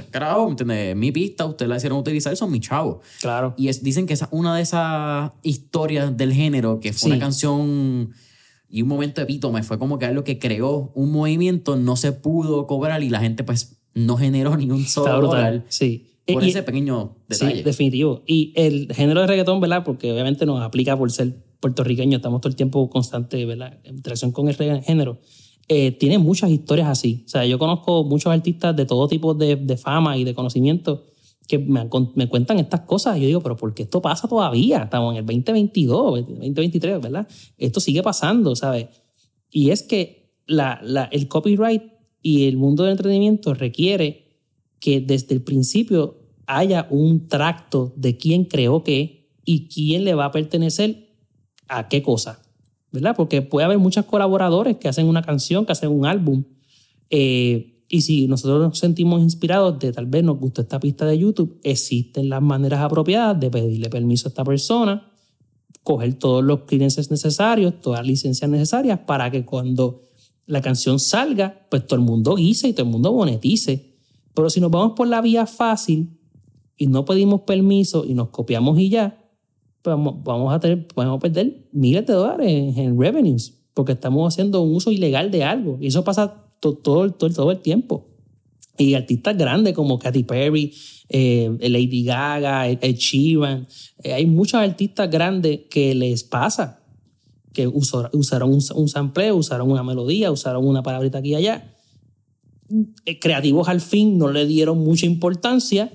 carajo, ¿me entiendes? Mi pista, ustedes la hicieron utilizar, son mis chavos. Claro. Y es, dicen que esa una de esas historias del género, que fue Sí. una canción y un momento epítome, fue como que algo que creó un movimiento, no se pudo cobrar y la gente pues no generó [LAUGHS] ni un solo dólar Sí. por Y- ese pequeño Sí, detalle. definitivo. Y el género de reggaetón, ¿verdad? Porque obviamente nos aplica por ser puertorriqueños, estamos todo el tiempo constante, ¿verdad? En interacción con el género. Eh, tiene muchas historias así. O sea, yo conozco muchos artistas de todo tipo de, de fama y de conocimiento que me, me cuentan estas cosas. Y yo digo, pero ¿por qué esto pasa todavía? Estamos en el 2022, 2023, ¿verdad? Esto sigue pasando, ¿sabes? Y es que la, la- el copyright y el mundo del entretenimiento requiere que desde el principio haya un tracto de quién creó qué y quién le va a pertenecer a qué cosa, ¿verdad? Porque puede haber muchos colaboradores que hacen una canción, que hacen un álbum, eh, y si nosotros nos sentimos inspirados de tal vez nos gustó esta pista de YouTube, existen las maneras apropiadas de pedirle permiso a esta persona, coger todos los clearances necesarios, todas las licencias necesarias para que cuando la canción salga, pues todo el mundo guise y todo el mundo monetice. Pero si nos vamos por la vía fácil y no pedimos permiso y nos copiamos y ya, pues vamos, vamos a tener, podemos perder miles de dólares en, en revenues porque estamos haciendo un uso ilegal de algo. Y eso pasa to- todo, todo, todo el tiempo. Y artistas grandes como Katy Perry, eh, Lady Gaga, Ed Sheeran, eh, hay muchos artistas grandes que les pasa que usó- usaron un, un sampleo, usaron una melodía, usaron una palabrita aquí y allá. Eh, creativos al fin no le dieron mucha importancia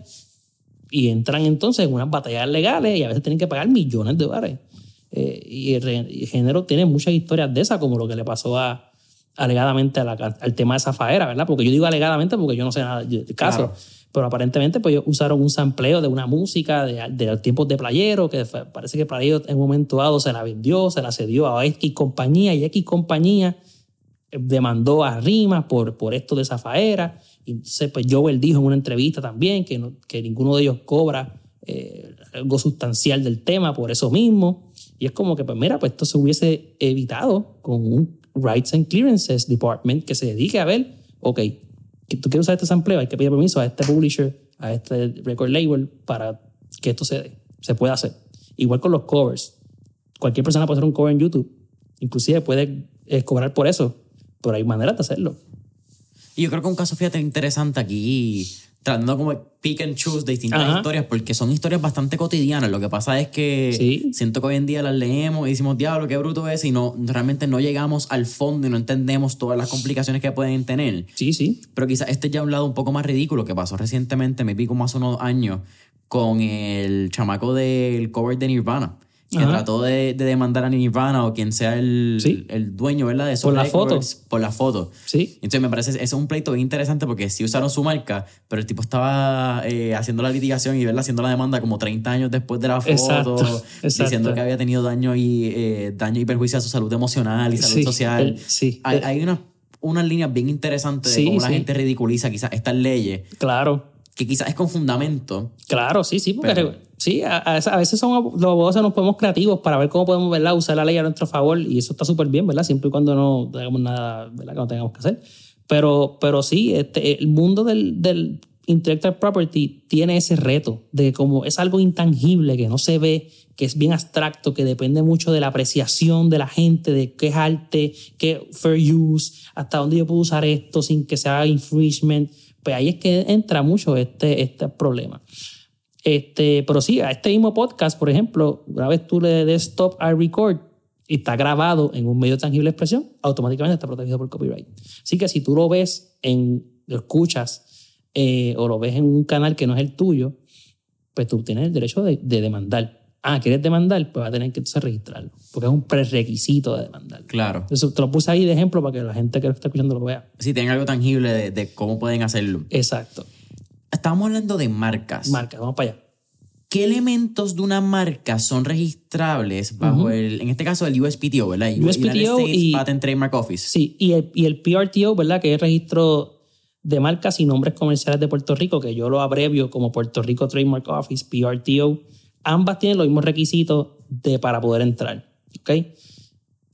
y entran entonces en unas batallas legales y a veces tienen que pagar millones de dólares. Eh, y el, el género tiene muchas historias de esas, como lo que le pasó a, alegadamente a la al tema de Zafaera, ¿verdad? Porque yo digo alegadamente porque yo no sé nada del caso. Claro. Pero aparentemente pues ellos usaron un sampleo de una música de, de los tiempos de Playero, que fue- parece que Playero en un momento dado se la vendió, se la cedió a X compañía y X compañía demandó a Rimas por, por esto de Zafaera. Y entonces pues Joel dijo en una entrevista también que, no- que ninguno de ellos cobra eh, algo sustancial del tema por eso mismo. Y es como que, pues mira, pues esto se hubiese evitado con un Rights and Clearances Department que se dedique a ver, ok, tú quieres usar este sampleo, hay que pedir permiso a este publisher, a este record label para que esto se, se pueda hacer. Igual con los covers. Cualquier persona puede hacer un cover en YouTube. Inclusive puede eh, cobrar por eso, pero hay maneras de hacerlo. Y yo creo que un caso, fíjate, interesante aquí, tratando como pick and choose de distintas Ajá. historias, porque son historias bastante cotidianas. Lo que pasa es que Sí. siento que hoy en día las leemos y decimos, diablo, qué bruto es, y no, realmente no llegamos al fondo y no entendemos todas las complicaciones que pueden tener. Sí, sí. Pero quizás este ya un lado un poco más ridículo que pasó recientemente, me como hace unos años, con el chamaco del cover de Nirvana. Que Ajá. trató de, de demandar a Nirvana o quien sea el, Sí. el dueño, ¿verdad? De Por records, Por la foto. Sí. Entonces me parece, ese es un pleito bien interesante porque sí usaron su marca, pero el tipo estaba eh, haciendo la litigación y ¿verdad? haciendo la demanda como 30 años después de la foto, Exacto, [LAUGHS] exacto. diciendo que había tenido daño y, eh, daño y perjuicio a su salud emocional y salud Sí, social. el- sí. Hay, hay unas unas líneas bien interesantes de Sí, cómo la gente ridiculiza quizás estas leyes, Claro. Que quizás es con fundamento, Claro, sí, sí, porque Pero- sí, a, a- veces somos, los abogados nos ponemos creativos para ver cómo podemos ¿verdad? usar la ley a nuestro favor y eso está súper bien, ¿verdad? Siempre y cuando no hagamos nada ¿verdad? que no tengamos que hacer. Pero, pero sí, este, el mundo del, del intellectual property tiene ese reto de como es algo intangible que no se ve, que es bien abstracto, que depende mucho de la apreciación de la gente, de qué es arte, qué fair use, hasta dónde yo puedo usar esto sin que sea infringement. Pues ahí es que entra mucho este, este problema. Este, pero sí, a este mismo podcast, por ejemplo, una vez tú le des stop a record y está grabado en un medio tangible de expresión, automáticamente está protegido por copyright. Así que si tú lo ves en, lo escuchas eh, o lo ves en un canal que no es el tuyo, pues tú tienes el derecho de, de demandar. Ah, ¿quieres demandar? Pues va a tener que entonces registrarlo, porque es un prerequisito de demandar. claro. Eso te lo puse ahí de ejemplo para que la gente que lo está escuchando lo vea. Si tienen algo tangible de, de cómo pueden hacerlo. Exacto. Estábamos hablando de marcas. Marca, vamos para allá. ¿Qué elementos de una marca son registrables bajo el, en este caso, el USPTO, ¿verdad? USPTO y- Patent Trademark Office. Sí, y el, y el PRTO, ¿verdad? Que es el registro de marcas y nombres comerciales de Puerto Rico, que yo lo abrevio como Puerto Rico Trademark Office, PRTO, ambas tienen los mismos requisitos de, para poder entrar. ¿okay?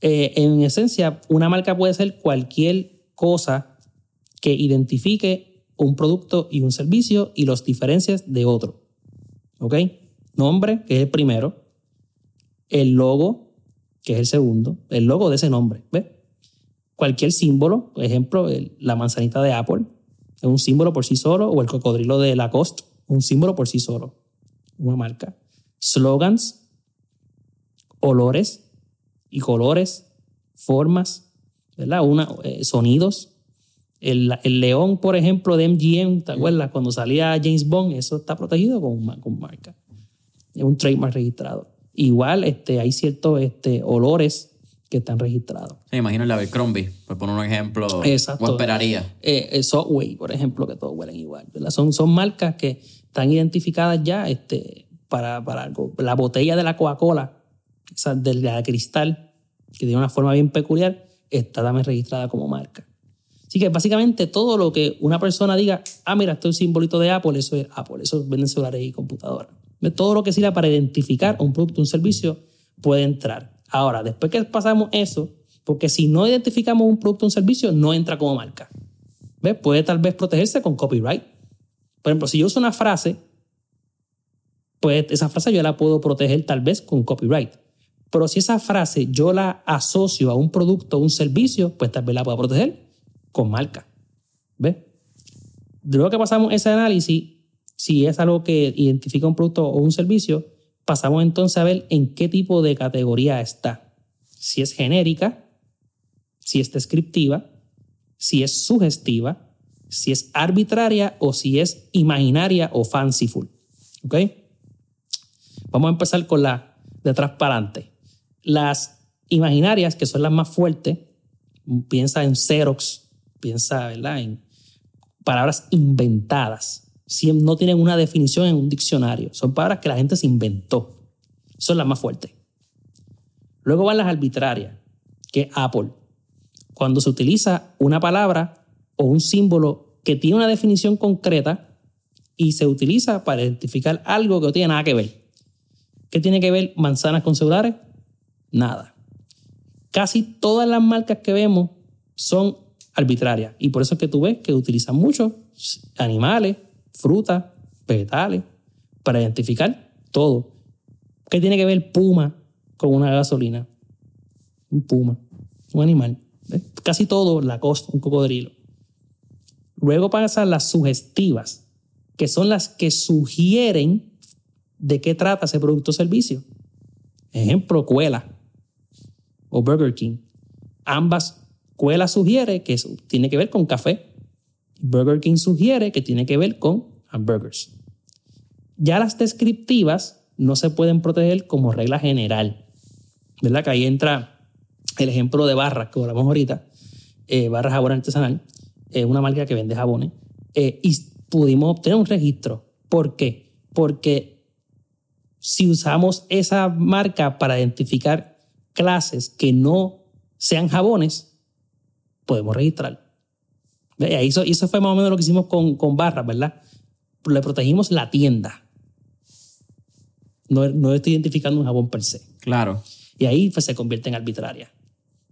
Eh, en esencia, una marca puede ser cualquier cosa que identifique un producto y un servicio y los diferencias de otro. Nombre, que es el primero. El logo, que es el segundo. El logo de ese nombre. Cualquier símbolo, por ejemplo, la manzanita de Apple, es un símbolo por sí solo, o el cocodrilo de Lacoste, un símbolo por sí solo. Una marca. Slogans, olores y colores, formas, ¿verdad? Una, eh, sonidos. El, el, león, por ejemplo, de MGM, ¿te acuerdas? Cuando salía James Bond, eso está protegido con, con marca. Es un trademark registrado. Igual este, hay ciertos este, olores que están registrados. Sí, imagino el Abercrombie, por poner un ejemplo. Exacto. O esperaría. Eh, el Subway, por ejemplo, que todos huelen igual. Son, son marcas que están identificadas ya este, para, para. La botella de la Coca-Cola, de la cristal, que tiene una forma bien peculiar, está también registrada como marca. Así que básicamente todo lo que una persona diga, ah, mira, este es un simbolito de Apple, eso es Apple, eso venden celulares y computadoras. Todo lo que sirva para identificar un producto, un servicio, puede entrar. Ahora, después que pasamos eso, porque si no identificamos un producto o un servicio, no entra como marca. ¿Ves? Puede tal vez protegerse con copyright. Por ejemplo, si yo uso una frase, pues esa frase yo la puedo proteger tal vez con copyright. Pero si esa frase yo la asocio a un producto o un servicio, pues tal vez la puedo proteger con marca. ¿Ves? Luego que pasamos ese análisis, si es algo que identifica un producto o un servicio, pasamos entonces a ver en qué tipo de categoría está. Si es genérica, si es descriptiva, si es sugestiva, si es arbitraria o si es imaginaria o fanciful. ¿Ok? Vamos a empezar con la de transparente. Las imaginarias, que son las más fuertes, piensa en Xerox, piensa ¿verdad? en palabras inventadas. Si no tienen una definición en un diccionario. Son palabras que la gente se inventó. Son las más fuertes. Luego van las arbitrarias, que es Apple. Cuando se utiliza una palabra o un símbolo que tiene una definición concreta y se utiliza para identificar algo que no tiene nada que ver. ¿Qué tiene que ver manzanas con celulares? nada. Casi todas las marcas que vemos son arbitrarias y por eso es que tú ves que utilizan muchos animales, frutas, vegetales para identificar todo. ¿Qué tiene que ver puma con una gasolina? Un puma, un animal. Casi todo, la costa, un cocodrilo. Luego pasan las sugestivas, que son las que sugieren de qué trata ese producto o servicio. Ejemplo, cuela o Burger King. Ambas escuelas sugiere que tiene que ver con café. Burger King sugiere que tiene que ver con hamburgers. Ya las descriptivas no se pueden proteger como regla general. ¿Verdad? Que ahí entra el ejemplo de barras que hablamos ahorita. Eh, barra jabón artesanal. Es una marca que vende jabones. Eh, y pudimos obtener un registro. ¿Por qué? Porque si usamos esa marca para identificar clases que no sean jabones, podemos registrar. Eso, eso fue más o menos lo que hicimos con, con barras, ¿verdad? Le protegimos la tienda. No, no estoy identificando un jabón per se. Claro. Y ahí pues, se convierte en arbitraria.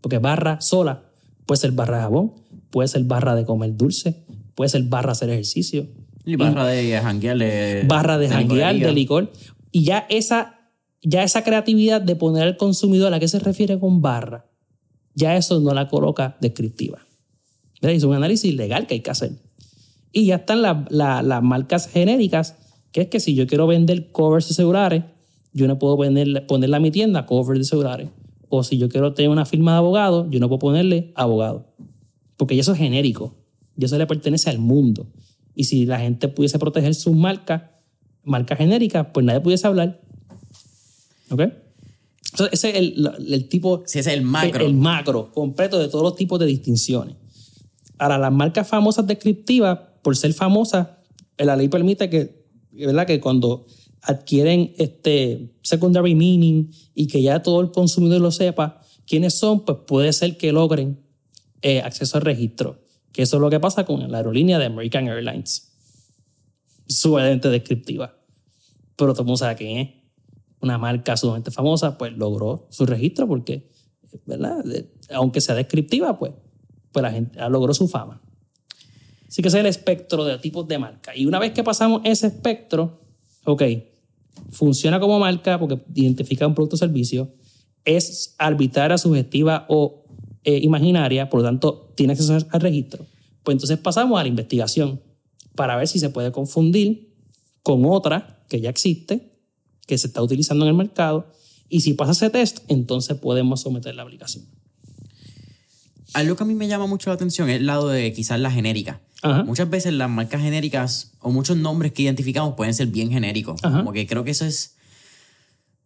Porque barra sola puede ser barra de jabón, puede ser barra de comer dulce, puede ser barra de hacer ejercicio. Y barra de janguear de... Barra de, janguear, de licor. Y ya esa ya esa creatividad de poner al consumidor a la que se refiere con barra, ya eso no la coloca descriptiva. Es un análisis legal que hay que hacer. Y ya están las marcas genéricas, que es que si yo quiero vender covers de celulares, yo no puedo ponerle, ponerle a mi tienda covers de celulares. O si yo quiero tener una firma de abogado, yo no puedo ponerle abogado. Porque eso es genérico. Y eso le pertenece al mundo. Y si la gente pudiese proteger sus marcas, marcas genéricas, pues nadie pudiese hablar. ¿Ok? Entonces, ese es el, tipo. Sí, ese es el macro. El, macro completo de todos los tipos de distinciones. Ahora, las marcas famosas descriptivas, por ser famosas, la ley permite que, ¿verdad? que cuando adquieren este secondary meaning y que ya todo el consumidor lo sepa quiénes son, pues puede ser que logren eh, acceso al registro. Que eso es lo que pasa con la aerolínea de American Airlines. Sumamente descriptiva. Pero todo el mundo sabe que es una marca sumamente famosa, pues logró su registro porque, ¿verdad? Aunque sea descriptiva, pues, pues la gente logró su fama. Así que ese es el espectro de tipos de marca. Y una vez que pasamos ese espectro, ok, funciona como marca porque identifica un producto o servicio, es arbitraria, subjetiva o eh, imaginaria, por lo tanto tiene acceso al registro. Pues entonces pasamos a la investigación para ver si se puede confundir con otra que ya existe, que se está utilizando en el mercado, y si pasa ese test, entonces podemos someter la aplicación. Algo que a mí me llama mucho la atención es el lado de quizás la genérica. Muchas veces las marcas genéricas o muchos nombres que identificamos pueden ser bien genéricos. Como que creo que eso es.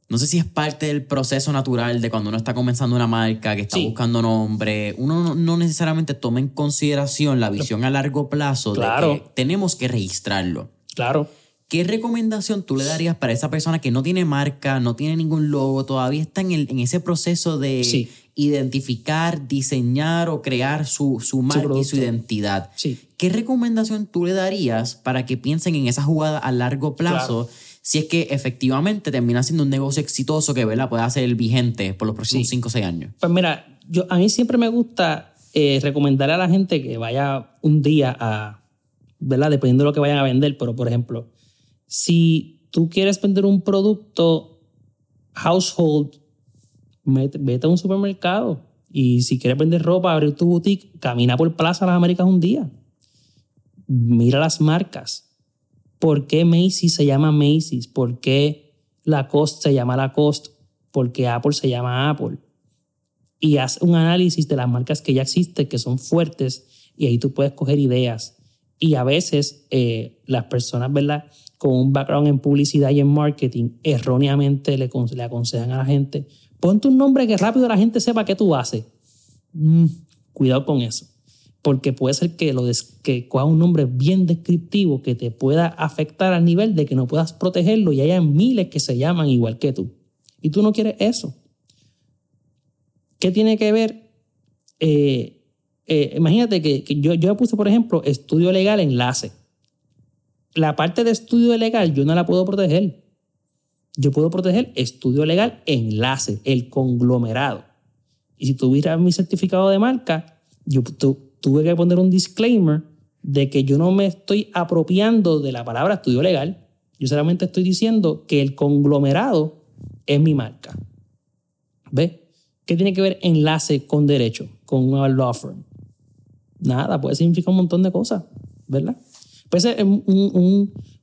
No sé si es parte del proceso natural de cuando uno está comenzando una marca, que está buscando nombre. Uno no, necesariamente toma en consideración la visión a largo plazo claro. de que tenemos que registrarlo. Claro. ¿Qué recomendación tú le darías para esa persona que no tiene marca, no tiene ningún logo, todavía está en, el, en ese proceso de identificar, diseñar o crear su, su marca y su identidad? ¿Qué recomendación tú le darías para que piensen en esa jugada a largo plazo? Si es que efectivamente termina siendo un negocio exitoso que ¿verdad? pueda ser vigente por los próximos 5 o 6 años. Pues mira, yo, a mí siempre me gusta eh, recomendar a la gente que vaya un día a, ¿verdad? Dependiendo de lo que vayan a vender, pero por ejemplo, si tú quieres vender un producto household, vete a un supermercado. Y si quieres vender ropa, abrir tu boutique, camina por Plaza Las Américas un día. Mira las marcas. ¿Por qué Macy's se llama Macy's? ¿Por qué Lacoste se llama Lacoste? ¿Por qué Apple se llama Apple? Y haz un análisis de las marcas que ya existen, que son fuertes, y ahí tú puedes coger ideas. Y a veces eh, las personas, ¿verdad? Con un background en publicidad y en marketing, erróneamente le, aconsejan a la gente, ponte un nombre que rápido la gente sepa qué tú haces. Mm, cuidado con eso, porque puede ser que, lo que coja un nombre bien descriptivo que te pueda afectar al nivel de que no puedas protegerlo y haya miles que se llaman igual que tú. Y tú no quieres eso. ¿Qué tiene que ver? Eh, eh, imagínate que, yo, yo puse, por ejemplo, estudio legal enlace la parte de estudio legal yo no la puedo proteger. Yo puedo proteger estudio legal enlace, el conglomerado. Y si tuviera mi certificado de marca, yo tuve que poner un disclaimer de que yo no me estoy apropiando de la palabra estudio legal. Yo solamente estoy diciendo que el conglomerado es mi marca. ¿Ves? ¿Qué tiene que ver enlace con derecho, con un law firm? Nada, puede significar un montón de cosas, ¿verdad? Pues es un,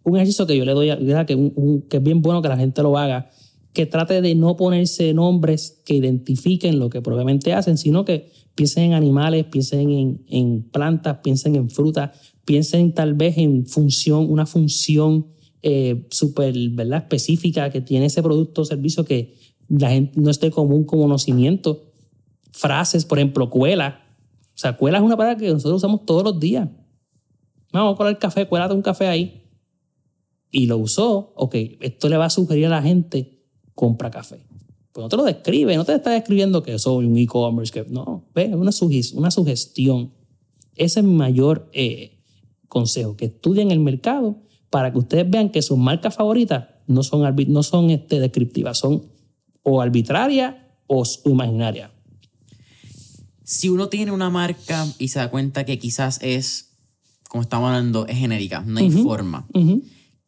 un, ejercicio que yo le doy, que, que es bien bueno que la gente lo haga, que trate de no ponerse nombres que identifiquen lo que probablemente hacen, sino que piensen en animales, piensen en, en plantas, piensen en frutas, piensen tal vez en función, una función eh, súper ¿verdad? específica que tiene ese producto o servicio que la gente no esté común conocimiento. Frases, por ejemplo, cuela. O sea, cuela es una palabra que nosotros usamos todos los días vamos a colar café, cuélate un café ahí. Y lo usó, ok, esto le va a sugerir a la gente, compra café. Pues no te lo describe, no te está describiendo que soy un e-commerce, no, es una, una sugestión. Ese es mi mayor eh, consejo, que estudien el mercado para que ustedes vean que sus marcas favoritas no son, no son este, descriptivas, son o arbitrarias o imaginarias. Si uno tiene una marca y se da cuenta que quizás es como estamos hablando, es genérica, no hay forma.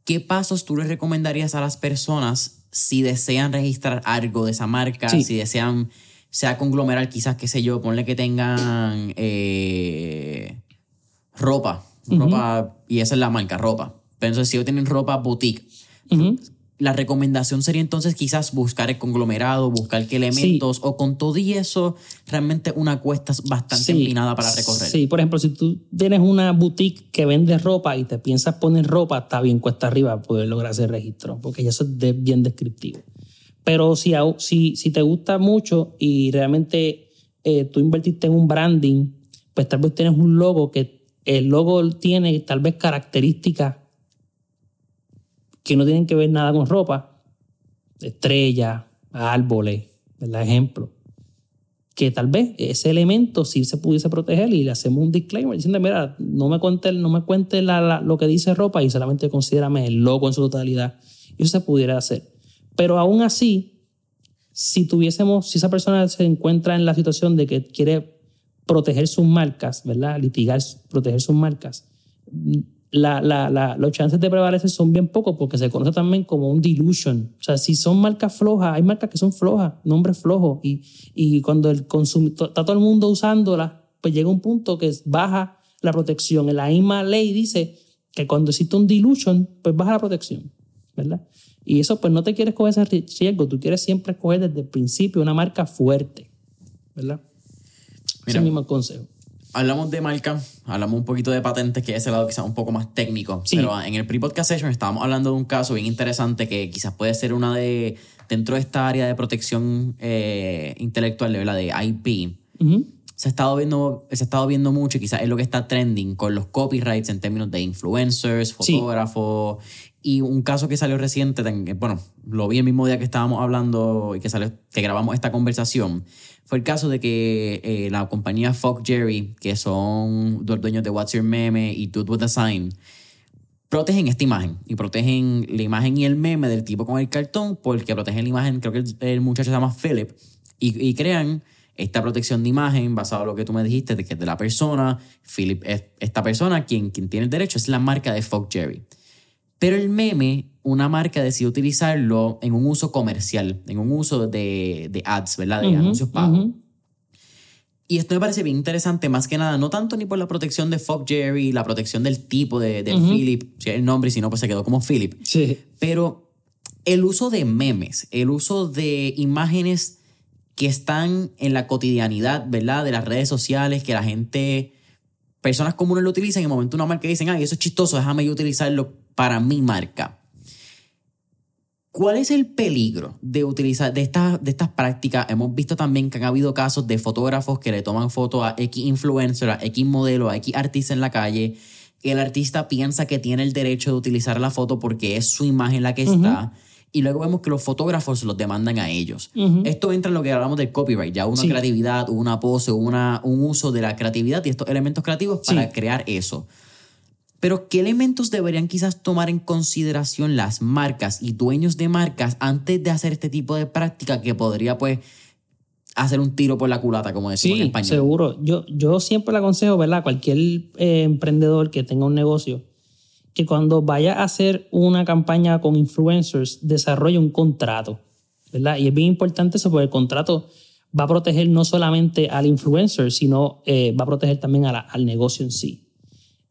¿Qué pasos tú le recomendarías a las personas si desean registrar algo de esa marca, si desean, sea conglomerar, quizás, qué sé yo, ponle que tengan eh, ropa, ropa, y esa es la marca, ropa. Pero entonces, si ellos tienen ropa boutique, la recomendación sería entonces quizás buscar el conglomerado, buscar qué elementos, o con todo y eso, realmente una cuesta bastante empinada para recorrer. Sí, por ejemplo, si tú tienes una boutique que vende ropa y te piensas poner ropa, está bien cuesta arriba poder lograr ese registro, porque eso es bien descriptivo. Pero si, si, si te gusta mucho y realmente eh, tú invertiste en un branding, pues tal vez tienes un logo que el logo tiene tal vez características que no tienen que ver nada con ropa, estrellas, árboles, ¿verdad? Ejemplo. que tal vez ese elemento sí se pudiese proteger y le hacemos un disclaimer diciendo, mira, no me cuente, no me cuente lo que dice ropa y solamente considérame el logo en su totalidad. Y eso se pudiera hacer. Pero aún así, si tuviésemos, si esa persona se encuentra en la situación de que quiere proteger sus marcas, ¿verdad? Litigar, proteger sus marcas, la, la, la, los chances de prevalecer son bien pocos porque se conoce también como un dilution. O sea, si son marcas flojas, hay marcas que son flojas, nombres flojos, y, y cuando el consumidor, está todo el mundo usándolas, pues llega un punto que baja la protección. En la misma ley dice que cuando existe un dilution, pues baja la protección, ¿verdad? Y eso, pues no te quieres coger ese riesgo, tú quieres siempre escoger desde el principio una marca fuerte, ¿verdad? Mira, ese es mi mismo consejo hablamos de marca, hablamos un poquito de patentes, que es el lado quizás un poco más técnico. Pero en el pre-podcast session estábamos hablando de un caso bien interesante que quizás puede ser una de, dentro de esta área de protección eh, intelectual, de, de IP. Se ha, estado viendo, se ha estado viendo mucho y quizás es lo que está trending con los copyrights en términos de influencers, fotógrafos. Y un caso que salió reciente, bueno, lo vi el mismo día que estábamos hablando y que, salió, que grabamos esta conversación, fue el caso de que eh, la compañía Fuck Jerry, que son los dueños de What's Your Meme y Dude with the Sign, protegen esta imagen y protegen la imagen y el meme del tipo con el cartón porque protegen la imagen, creo que el, muchacho se llama Philip, y, crean esta protección de imagen basado en lo que tú me dijiste de que es de la persona, Philip es esta persona, quien, quien tiene el derecho es la marca de Fuck Jerry. Pero el meme, una marca decidió utilizarlo en un uso comercial, en un uso de, de ads, ¿verdad? De anuncios pagos. Y esto me parece bien interesante, más que nada, no tanto ni por la protección de Fuck Jerry, la protección del tipo de, Philip, si el nombre, si no, pues se quedó como Philip. Sí. Pero el uso de memes, el uso de imágenes que están en la cotidianidad, ¿verdad? De las redes sociales, que la gente, personas comunes lo utilizan, en el momento una marca dicen, ay, eso es chistoso, déjame yo utilizarlo para mi marca. ¿Cuál es el peligro de utilizar de estas, de estas prácticas? Hemos visto también que han habido casos de fotógrafos que le toman fotos a X influencer, a X modelo, a X artista en la calle. El artista piensa que tiene el derecho de utilizar la foto porque es su imagen la que está. Y luego vemos que los fotógrafos los demandan a ellos. Esto entra en lo que hablamos del copyright, ya una creatividad, una pose, una, un uso de la creatividad y estos elementos creativos para crear eso. Pero ¿qué elementos deberían quizás tomar en consideración las marcas y dueños de marcas antes de hacer este tipo de práctica que podría pues hacer un tiro por la culata, como decimos en español? seguro. Yo, yo siempre le aconsejo, ¿verdad? Cualquier eh, emprendedor que tenga un negocio, que cuando vaya a hacer una campaña con influencers, desarrolle un contrato, ¿verdad? Y es bien importante eso porque el contrato va a proteger no solamente al influencer, sino eh, va a proteger también al negocio en sí.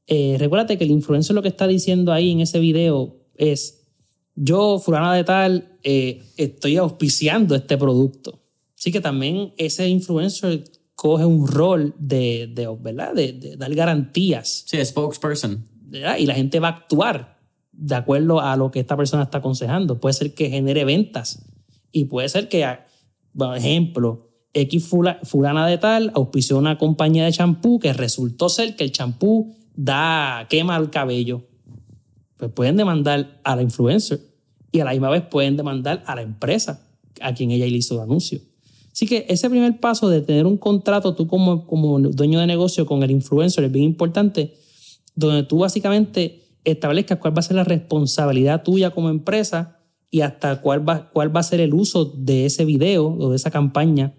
Eh, recuérdate que el influencer lo que está diciendo ahí en ese video es, yo, fulana de tal, eh, estoy auspiciando este producto. Así que también ese influencer coge un rol de, de ¿verdad? De, dar garantías. Sí, spokesperson. Y la gente va a actuar de acuerdo a lo que esta persona está aconsejando. Puede ser que genere ventas y puede ser que, por ejemplo, X fulana de tal auspició una compañía de champú que resultó ser que el champú da, quema el cabello, pues pueden demandar a la influencer y a la misma vez pueden demandar a la empresa a quien ella hizo el anuncio. Así que ese primer paso de tener un contrato tú como, como dueño de negocio con el influencer es bien importante, donde tú básicamente establezcas cuál va a ser la responsabilidad tuya como empresa y hasta cuál va, cuál va a ser el uso de ese video o de esa campaña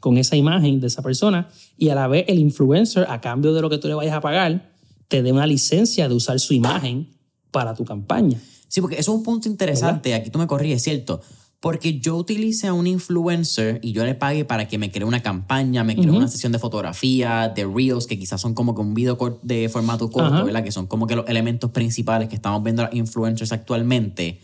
con esa imagen de esa persona y a la vez el influencer, a cambio de lo que tú le vayas a pagar, te dé una licencia de usar su imagen para tu campaña. Sí, porque eso es un punto interesante. Aquí tú me corriges, ¿cierto? Porque yo utilice a un influencer y yo le pague para que me cree una campaña, me cree una sesión de fotografía, de reels, que quizás son como que un video de formato corto, ¿verdad? Que son como que los elementos principales que estamos viendo los influencers actualmente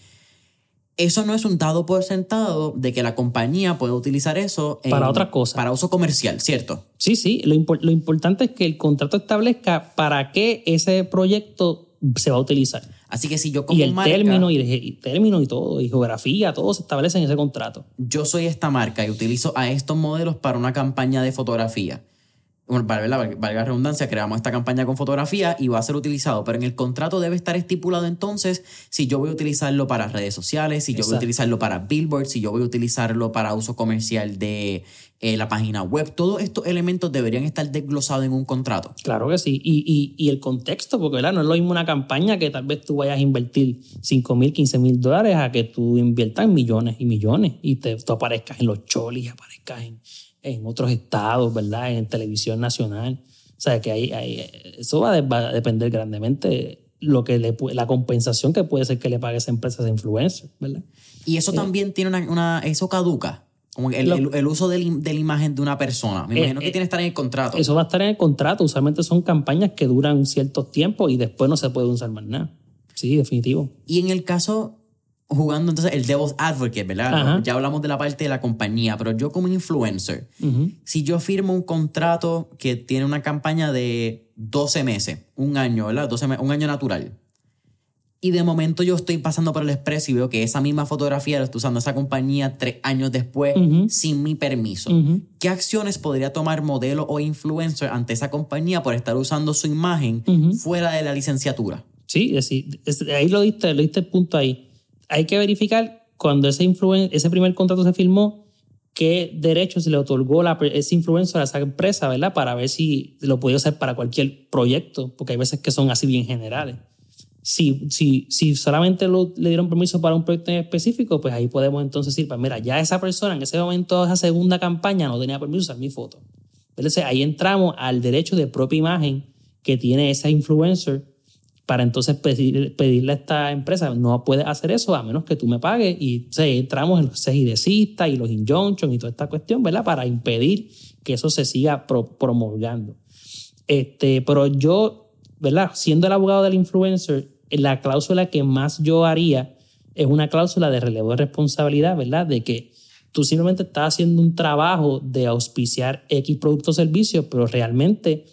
eso no es un dado por sentado de que la compañía puede utilizar eso para otra cosa. Para uso comercial, ¿cierto? Sí, sí. Lo, lo, importante es que el contrato establezca para qué ese proyecto se va a utilizar. Así que si yo como y el término y el término y todo, y geografía, todo se establece en ese contrato. Yo soy esta marca y utilizo a estos modelos para una campaña de fotografía. bueno, valga la, redundancia, creamos esta campaña con fotografía y va a ser utilizado, pero en el contrato debe estar estipulado entonces si yo voy a utilizarlo para redes sociales, si yo voy a utilizarlo para billboards, si yo voy a utilizarlo para uso comercial de eh, la página web. Todos estos elementos deberían estar desglosados en un contrato. Claro que sí. Y, y, y el contexto, porque ¿verdad? no es lo mismo una campaña que tal vez tú vayas a invertir 5 mil, 15 mil dólares a que tú inviertas millones y millones y te, tú aparezcas en los cholis, aparezcas en, en otros estados, ¿verdad? En televisión nacional. O sea, que ahí, ahí- eso va, de- va a depender grandemente lo que le, la compensación que puede ser que le pague esa empresa de influencer, ¿verdad? Y eso también tiene una, una- Eso caduca. Como el, Lo- el- el uso de la, imagen de una persona. Me Eh, imagino que eh, tiene que estar en el contrato. Eso va a estar en el contrato. Usualmente son campañas que duran ciertos tiempos y después no se puede usar más nada. Sí, definitivo. Y en el caso, jugando entonces el devil's advocate, ¿verdad? Ajá. Ya hablamos de la parte de la compañía, pero yo como influencer, Ujú. si yo firmo un contrato que tiene una campaña de 12 meses, un año, ¿verdad? 12 me- un año natural. Y de momento yo estoy pasando por el expreso y veo que esa misma fotografía la está usando esa compañía tres años después Ujú. sin mi permiso. Ujú. ¿Qué acciones podría tomar modelo o influencer ante esa compañía por estar usando su imagen Ujú. fuera de la licenciatura? Sí, es es- ahí lo diste, lo diste el punto ahí. Hay que verificar cuando ese, influen- ese primer contrato se firmó, qué derechos se le otorgó la, ese influencer a esa empresa, ¿verdad? Para ver si lo podía usar para cualquier proyecto, porque hay veces que son así bien generales. Si, si, si solamente le dieron permiso para un proyecto en específico, pues ahí podemos entonces decir, pues mira, ya esa persona en ese momento, esa segunda campaña, no tenía permiso usar mi foto. Entonces ahí entramos al derecho de propia imagen que tiene esa influencer para entonces pedir- pedirle a esta empresa, no puedes hacer eso a menos que tú me pagues. Y o entramos en los cegidecistas y los injunctions y toda esta cuestión, ¿verdad? Para impedir que eso se siga pro- promulgando. Este, pero yo, ¿verdad? Siendo el abogado del influencer, la cláusula que más yo haría es una cláusula de relevo de responsabilidad, ¿verdad? De que tú simplemente estás haciendo un trabajo de auspiciar X producto o servicio, pero realmente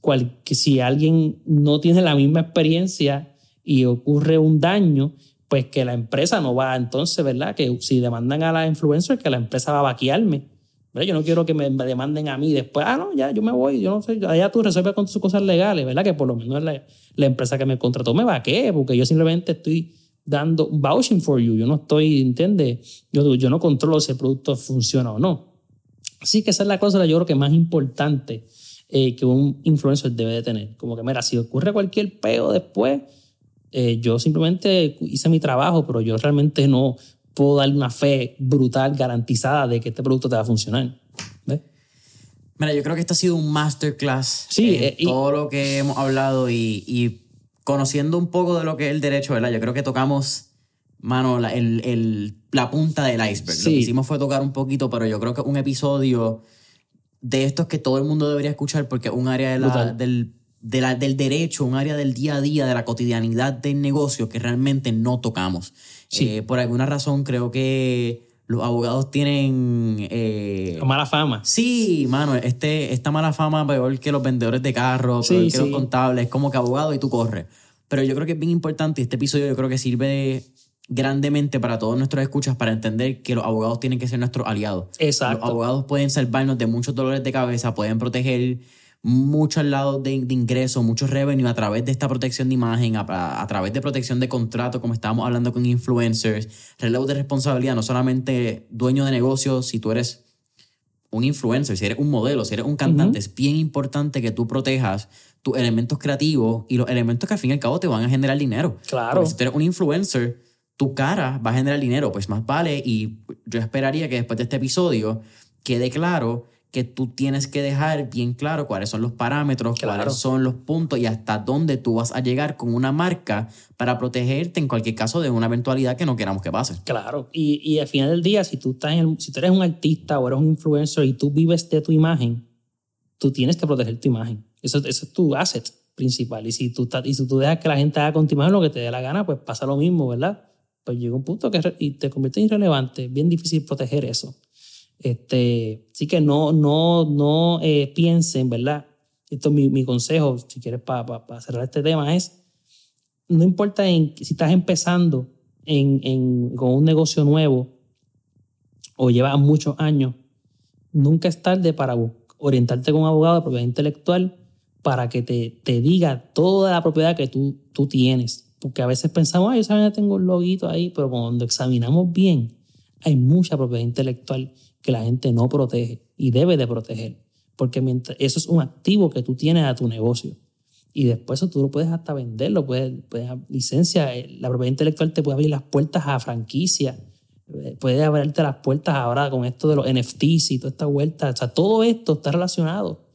cual- que si alguien no tiene la misma experiencia y ocurre un daño, pues que la empresa no va entonces, ¿verdad? Que si demandan a la influencer, que la empresa va a vaquearme. ¿Verdad? Yo no quiero que me demanden a mí después, ah, no, ya, yo me voy, yo no sé, allá tú resuelves con tus cosas legales, ¿verdad? Que por lo menos la, la empresa que me contrató me vaquee, porque yo simplemente estoy dando vouching for you, yo no estoy, ¿entiendes? Yo, yo no controlo si el producto funciona o no. Así que esa es la cláusula, yo creo que más importante eh, que un influencer debe de tener. Como que, mira, si ocurre cualquier peo después, eh, yo simplemente hice mi trabajo, pero yo realmente no puedo darle una fe brutal, garantizada de que este producto te va a funcionar. ¿Ves? Mira, yo creo que esto ha sido un masterclass. Sí, en eh, y- todo lo que hemos hablado y, y conociendo un poco de lo que es el derecho, ¿verdad? Yo creo que tocamos, mano, la, el- el- la punta del iceberg. Lo que hicimos fue tocar un poquito, pero yo creo que un episodio de estos que todo el mundo debería escuchar porque es un área de la- del, de la- del derecho, un área del día a día, de la cotidianidad del negocio que realmente no tocamos. Sí. Eh, por alguna razón creo que los abogados tienen... eh, mala fama. Sí, mano, este, esta mala fama peor que los vendedores de carros, Sí, peor que sí. los contables, como que abogado y tú corres. Pero yo creo que es bien importante y este episodio yo creo que sirve grandemente para todos nuestros escuchas para entender que los abogados tienen que ser nuestros aliados. Exacto. Los abogados pueden salvarnos de muchos dolores de cabeza, pueden proteger muchos lados de, de ingresos, muchos revenue a través de esta protección de imagen, a, través de protección de contrato, como estábamos hablando con influencers, relevo de responsabilidad, no solamente dueño de negocios, si tú eres un influencer, si eres un modelo, si eres un cantante, es bien importante que tú protejas tus elementos creativos y los elementos que al fin y al cabo te van a generar dinero. Claro. Porque si tú eres un influencer, tu cara va a generar dinero, pues más vale. Y yo esperaría que después de este episodio quede claro que tú tienes que dejar bien claro cuáles son los parámetros, Claro. cuáles son los puntos y hasta dónde tú vas a llegar con una marca para protegerte en cualquier caso de una eventualidad que no queramos que pase. Claro, y, y al final del día, si tú, estás en el- si tú eres un artista o eres un influencer y tú vives de tu imagen, tú tienes que proteger tu imagen. Eso, eso es tu asset principal. Y si, tú estás- y si tú dejas que la gente haga con tu imagen lo que te dé la gana, pues pasa lo mismo, ¿verdad? Pues llega un punto que y te convierte en irrelevante. Bien difícil proteger eso. Este, así que no, no, no eh, piensen, ¿verdad? Esto es mi, mi consejo, si quieres, para cerrar este tema, es no importa en, si estás empezando en, en- con un negocio nuevo o llevas muchos años, nunca es tarde para, orientarte con un abogado de propiedad intelectual para que te, te diga toda la propiedad que tú, tú tienes. Porque a veces pensamos, ay, yo sabía tengo un loguito ahí, pero cuando examinamos bien, hay mucha propiedad intelectual que la gente no protege y debe de proteger. Porque eso es un activo que tú tienes a tu negocio. Y después eso tú lo puedes hasta venderlo, puedes, puedes licencia, eh, la propiedad intelectual te puede abrir las puertas a franquicia, eh, puede abrirte las puertas ahora con esto de los NFTs y toda esta vuelta. O sea, todo esto está relacionado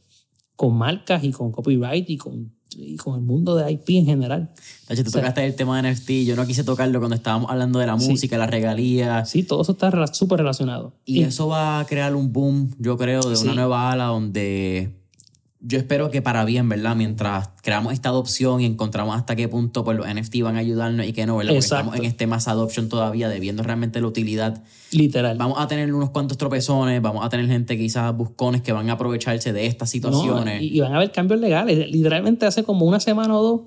con marcas y con copyright y con, y con el mundo de IP en general. Tacho, tú tocaste el tema de NFT, yo no quise tocarlo cuando estábamos hablando de la música, la regalía. Sí, todo eso está súper relacionado. Y, eso va a crear un boom, yo creo, de una nueva ala donde yo espero que para bien, ¿verdad? Mientras creamos esta adopción y encontramos hasta qué punto pues, los NFT van a ayudarnos y que no, ¿verdad? Porque estamos en este más adoption todavía, de viendo realmente la utilidad. Literal. Vamos a tener unos cuantos tropezones, vamos a tener gente quizás buscones que van a aprovecharse de estas situaciones. y, van a haber cambios legales. Literalmente hace como una semana o dos,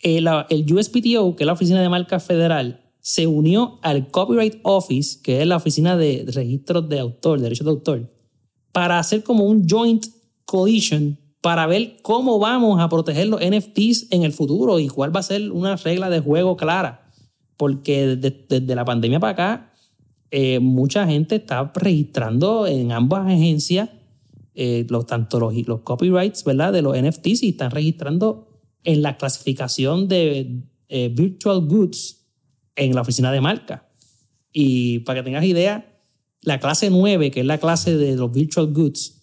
el, el USPTO, que es la Oficina de Marca Federal, se unió al Copyright Office, que es la oficina de registros de autor, de derechos de autor, para hacer como un joint Coalition para ver cómo vamos a proteger los NFTs en el futuro y cuál va a ser una regla de juego clara. Porque desde, la pandemia para acá, eh, mucha gente está registrando en ambas agencias eh, los, tanto los, los, copyrights ¿verdad? de los NFTs y están registrando en la clasificación de eh, virtual goods en la oficina de marca. Y para que tengas idea, la clase 9, que es la clase de los virtual goods,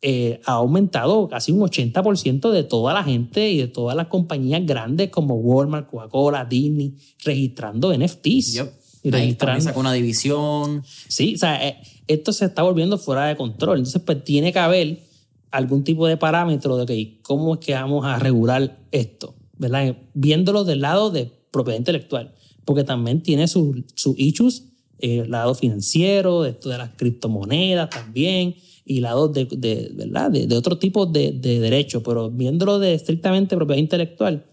eh, ha aumentado casi un 80% de toda la gente y de todas las compañías grandes como Walmart, Coca-Cola, Disney, registrando NFTs. Y registrando. sacó una división. Sí, o sea, eh, esto se está volviendo fuera de control. Entonces, pues tiene que haber algún tipo de parámetro de que, cómo es que vamos a regular esto, ¿verdad? Viéndolo del lado de propiedad intelectual, porque también tiene sus su issues, eh, el lado financiero, esto de las criptomonedas también, y lados de, de, ¿verdad? de, de otro tipo de, de derechos, pero viéndolo de estrictamente propiedad intelectual,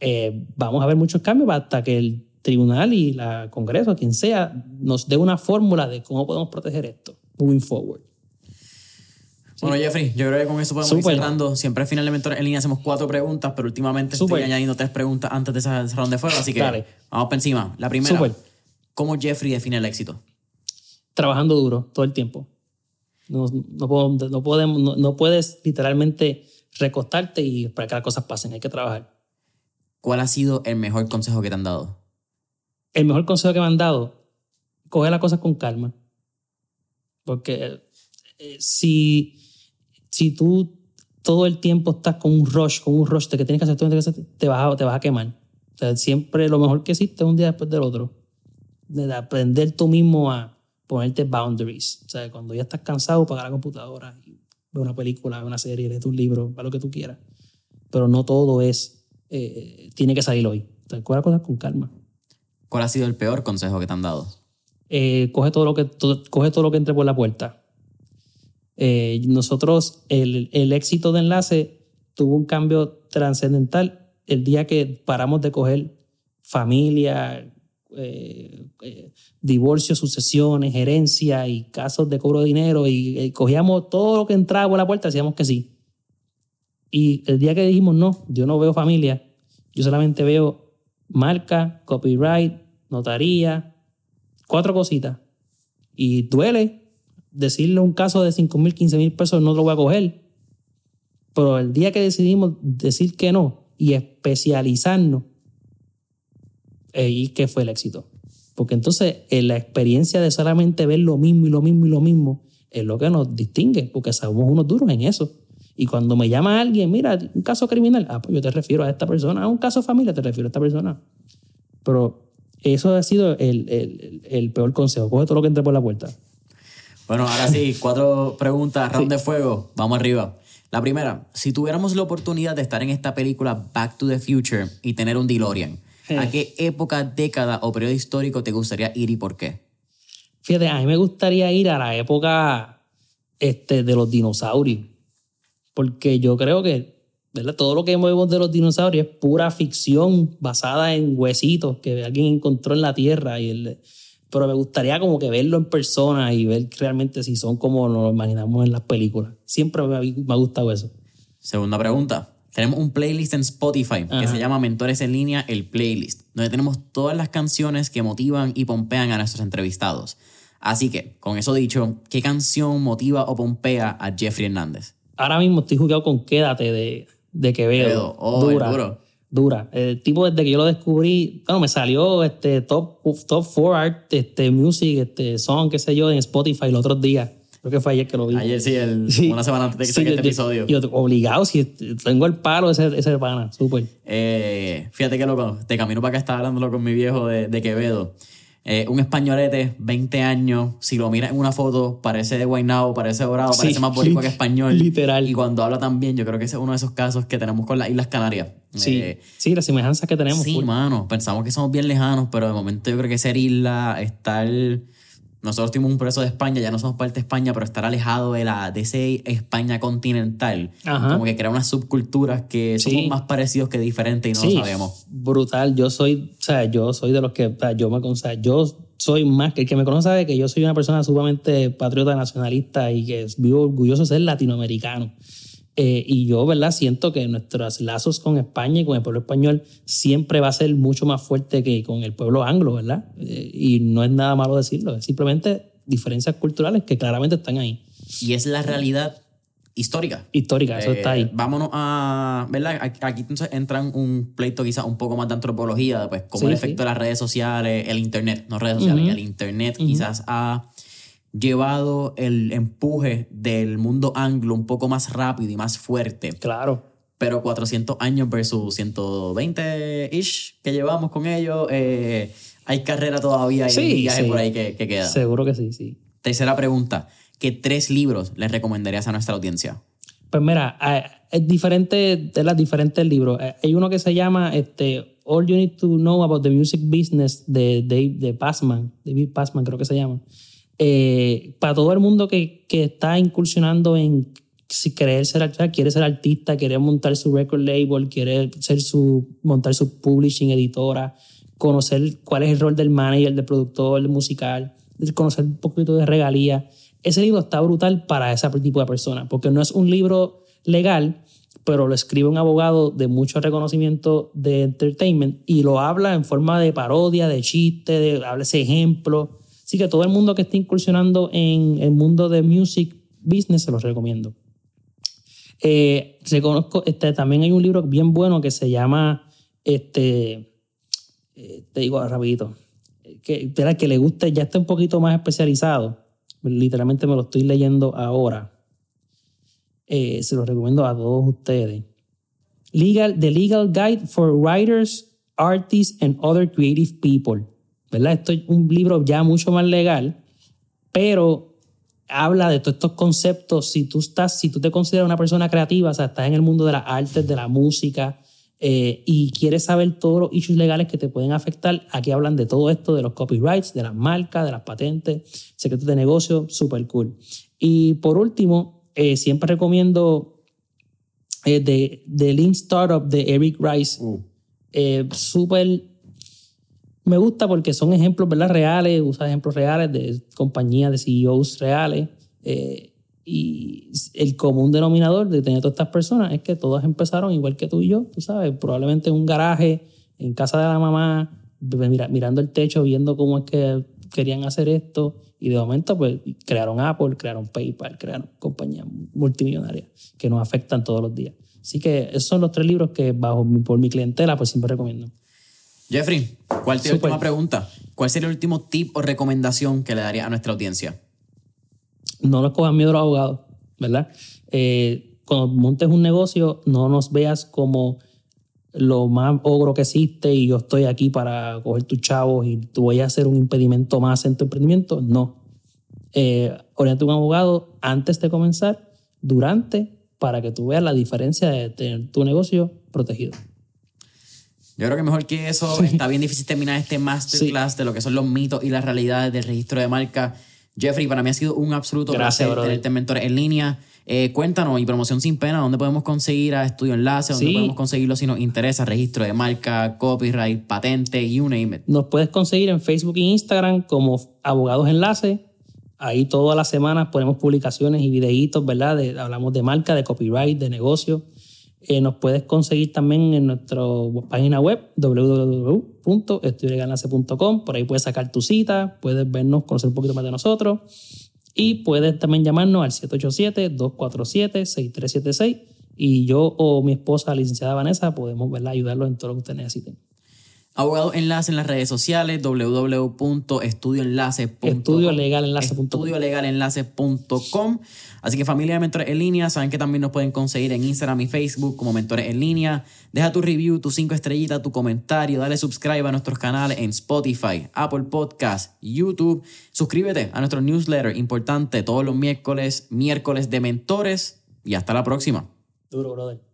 eh, vamos a ver muchos cambios hasta que el tribunal y la Congreso, quien sea, nos dé una fórmula de cómo podemos proteger esto, moving forward. Bueno, Jeffrey, yo creo que con eso podemos ir cerrando. Siempre finalmente en línea hacemos cuatro preguntas, pero últimamente estoy añadiendo tres preguntas antes de esa ronda de fuego, así que vamos para encima. La primera, ¿cómo Jeffrey define el éxito? Trabajando duro todo el tiempo. No, no, podemos, no, puedes literalmente recostarte y para que las cosas pasen, hay que trabajar. ¿Cuál ha sido el mejor consejo que te han dado? El mejor consejo que me han dado, coge las cosas con calma. Porque eh, si, si tú todo el tiempo estás con un rush, con un rush de que tienes que hacer, todo, te vas a, te vas a quemar. siempre lo mejor que existe es un día después del otro. De aprender tú mismo a, ponerte boundaries. O sea, cuando ya estás cansado, pagar la computadora y ver una película, ver una serie, leer un libro, para lo que tú quieras. Pero no todo es, eh, tiene que salir hoy. Entonces, coge las cosas con calma. ¿Cuál ha sido el peor consejo que te han dado? Eh, coge, todo lo que, coge todo lo que entre por la puerta. Eh, nosotros, el, el éxito de enlace tuvo un cambio trascendental el día que paramos de coger familia, eh, divorcios, sucesiones, herencia y casos de cobro de dinero y, eh, cogíamos todo lo que entraba por la puerta, decíamos que sí. Y el día que dijimos no, yo no veo familia, yo solamente veo marca, copyright, notaría, cuatro cositas. Y duele decirle un caso de 5 mil, 15 mil pesos, no lo voy a coger. Pero el día que decidimos decir que no y especializarnos y qué fue el éxito. Porque entonces en la experiencia de solamente ver lo mismo y lo mismo y lo mismo es lo que nos distingue, porque somos unos duros en eso. Y cuando me llama alguien, mira, un caso criminal, ah, pues yo te refiero a esta persona, a un caso familia, te refiero a esta persona. Pero eso ha sido el, el, el peor consejo. Coge todo lo que entre por la puerta. Bueno, ahora sí, cuatro preguntas, round de fuego. Vamos arriba. La primera, si tuviéramos la oportunidad de estar en esta película Back to the Future y tener un DeLorean, ¿A qué época, década o periodo histórico te gustaría ir y por qué? Fíjate, a mí me gustaría ir a la época este, de los dinosaurios. Porque yo creo que ¿verdad? todo lo que vemos de los dinosaurios es pura ficción basada en huesitos que alguien encontró en la Tierra. Y el, pero me gustaría como que verlo en persona y ver realmente si son como nos lo imaginamos en las películas. Siempre me ha, me ha gustado eso. Segunda pregunta. Tenemos un playlist en Spotify que se llama Mentores en línea, el playlist, donde tenemos todas las canciones que motivan y pompean a nuestros entrevistados. Así que, con eso dicho, ¿qué canción motiva o pompea a Jeffrey Hernández? Ahora mismo estoy jugando con Quédate de, de Quevedo. Quevedo. Oh, dura. duro. Dura. El tipo desde que yo lo descubrí, bueno, me salió este top, top 4 art, este music, este song, qué sé yo, en Spotify los otros días. Creo que fue ayer que lo vi. Ayer sí, el- Sí. una semana antes de que Sí, yo- este yo- episodio. Yo, obligado, si tengo el palo ese, ese pana, súper. Eh, fíjate que loco, de camino para acá estaba hablándolo con mi viejo de, de Quevedo. Eh, un españolete, 20 años, si lo miras en una foto, parece de Guaynabo, parece dorado, Sí, parece más boricua que español. literal. Y cuando habla también, yo creo que ese es uno de esos casos que tenemos con las Islas Canarias. Sí, Eh, sí, las semejanzas que tenemos. sí, full. mano, pensamos que somos bien lejanos, pero de momento yo creo que ser isla, estar... Nosotros tuvimos un proceso de España, ya no somos parte de España, pero estar alejado de, la, de ese España continental, Ajá. como que crea unas subculturas que somos Sí. más parecidos que diferentes y no sí, lo sabemos. brutal. Yo soy, o sea, yo soy de los que, o sea, yo me, o sea, yo soy más que el que me conoce sabe que yo soy una persona sumamente patriota, nacionalista y que vivo orgulloso de ser latinoamericano. Eh, y yo, ¿verdad? Siento que nuestros lazos con España y con el pueblo español siempre va a ser mucho más fuerte que con el pueblo anglo, ¿verdad? Eh, y no es nada malo decirlo, es simplemente diferencias culturales que claramente están ahí. Y es la realidad histórica. Histórica, eso Eh, está ahí. Vámonos a, ¿verdad? Aquí- entonces entran un pleito quizás un poco más de antropología, pues como Sí, el sí. efecto de las redes sociales, el internet, no redes sociales, Ujú. el internet quizás ha llevado el empuje del mundo anglo un poco más rápido y más fuerte, Claro. pero 400 años versus 120-ish que llevamos con ellos, eh, hay carrera todavía, Sí, viaje sí. por ahí que, que queda. Seguro que sí, sí. Tercera pregunta, ¿qué tres libros les recomendarías a nuestra audiencia? Pues mira, eh, es diferente de las diferentes libros. Eh, Hay uno que se llama este, All You Need to Know About the Music Business de Dave de Passman, David Passman creo que se llama. Eh, para todo el mundo que, está incursionando en si querer ser, artista, quiere ser artista, quiere montar su record label, quiere ser su, montar su publishing, editora, conocer cuál es el rol del manager, del productor, del musical, conocer un poquito de regalía. Ese libro está brutal para ese tipo de persona, porque no es un libro legal, pero lo escribe un abogado de mucho reconocimiento de entertainment y lo habla en forma de parodia, de chiste, de, habla ese ejemplo. Así que todo el mundo que esté incursionando en el mundo de music business se los recomiendo. Eh, reconozco, este, también hay un libro bien bueno que se llama, este, eh, te digo rapidito, que, espera, que le guste, ya está un poquito más especializado. Literalmente me lo estoy leyendo ahora. Eh, se lo recomiendo a todos ustedes. Legal, The Legal Guide for Writers, Artists and Other Creative People. ¿Verdad? Esto es un libro ya mucho más legal, pero habla de todos estos conceptos. Si tú estás, si tú te consideras una persona creativa, o sea, estás en el mundo de las artes, de la música, eh, y quieres saber todos los issues legales que te pueden afectar, aquí hablan de todo esto, de los copyrights, de las marcas, de las patentes, secretos de negocio, super cool. Y por último, eh, siempre recomiendo eh, de, de Lean Startup de Eric Rice. Eh, súper me gusta porque son ejemplos ¿verdad? reales, usa ejemplos reales de compañías, de CEOs reales. eh, y el común denominador de tener todas estas personas es que todas empezaron igual que tú y yo, tú sabes, probablemente en un garaje, en casa de la mamá, mira- mirando el techo, viendo cómo es que querían hacer esto. Y de momento, pues, crearon Apple, crearon PayPal, crearon compañías multimillonarias que nos afectan todos los días. Así que esos son los tres libros que, bajo por mi clientela, pues siempre recomiendo. Jeffrey, ¿cuál es última pregunta? ¿Cuál sería el último tip o recomendación que le daría a nuestra audiencia? no nos cojan miedo a los abogados, ¿verdad? Eh, cuando montes un negocio, no nos veas como lo más ogro que existe y yo estoy aquí para coger tus chavos y tú voy a hacer un impedimento más en tu emprendimiento. No. Eh, orienta a un abogado antes de comenzar, durante, para que tú veas la diferencia de tener tu negocio protegido. Yo creo que mejor que eso, está bien difícil terminar este masterclass de lo que son los mitos y las realidades del registro de marca. Jeffrey, para mí ha sido un absoluto Gracias, placer tenerte en Mentores en línea. Eh, cuéntanos y promoción sin pena, ¿dónde podemos conseguir a Estudio Enlace? ¿Dónde Sí. podemos conseguirlo si nos interesa? Registro de marca, copyright, patente, you name it. Nos puedes conseguir en Facebook e Instagram como Abogados Enlace. Ahí todas las semanas ponemos publicaciones y videitos, ¿verdad? De- hablamos de marca, de copyright, de negocio. Eh, nos puedes conseguir también en nuestra página web www.estudiolegalenlace.com. Por ahí puedes sacar tu cita, puedes vernos, conocer un poquito más de nosotros. Y puedes también llamarnos al 787-247-6376. Y yo o mi esposa, la licenciada Vanessa, podemos ¿verdad? ayudarlos en todo lo que ustedes necesiten. Abogado Enlace en las redes sociales, www.estudioenlace.com. Estudiolegalenlace.com. Estudiolegalenlace.com. Así que familia de Mentores en Línea, saben que también nos pueden conseguir en Instagram y Facebook como Mentores en Línea. Deja tu review, tus cinco estrellitas, tu comentario, dale subscribe a nuestros canales en Spotify, Apple Podcast, YouTube. Suscríbete a nuestro newsletter importante todos los miércoles, miércoles de mentores y hasta la próxima. Duro, brother.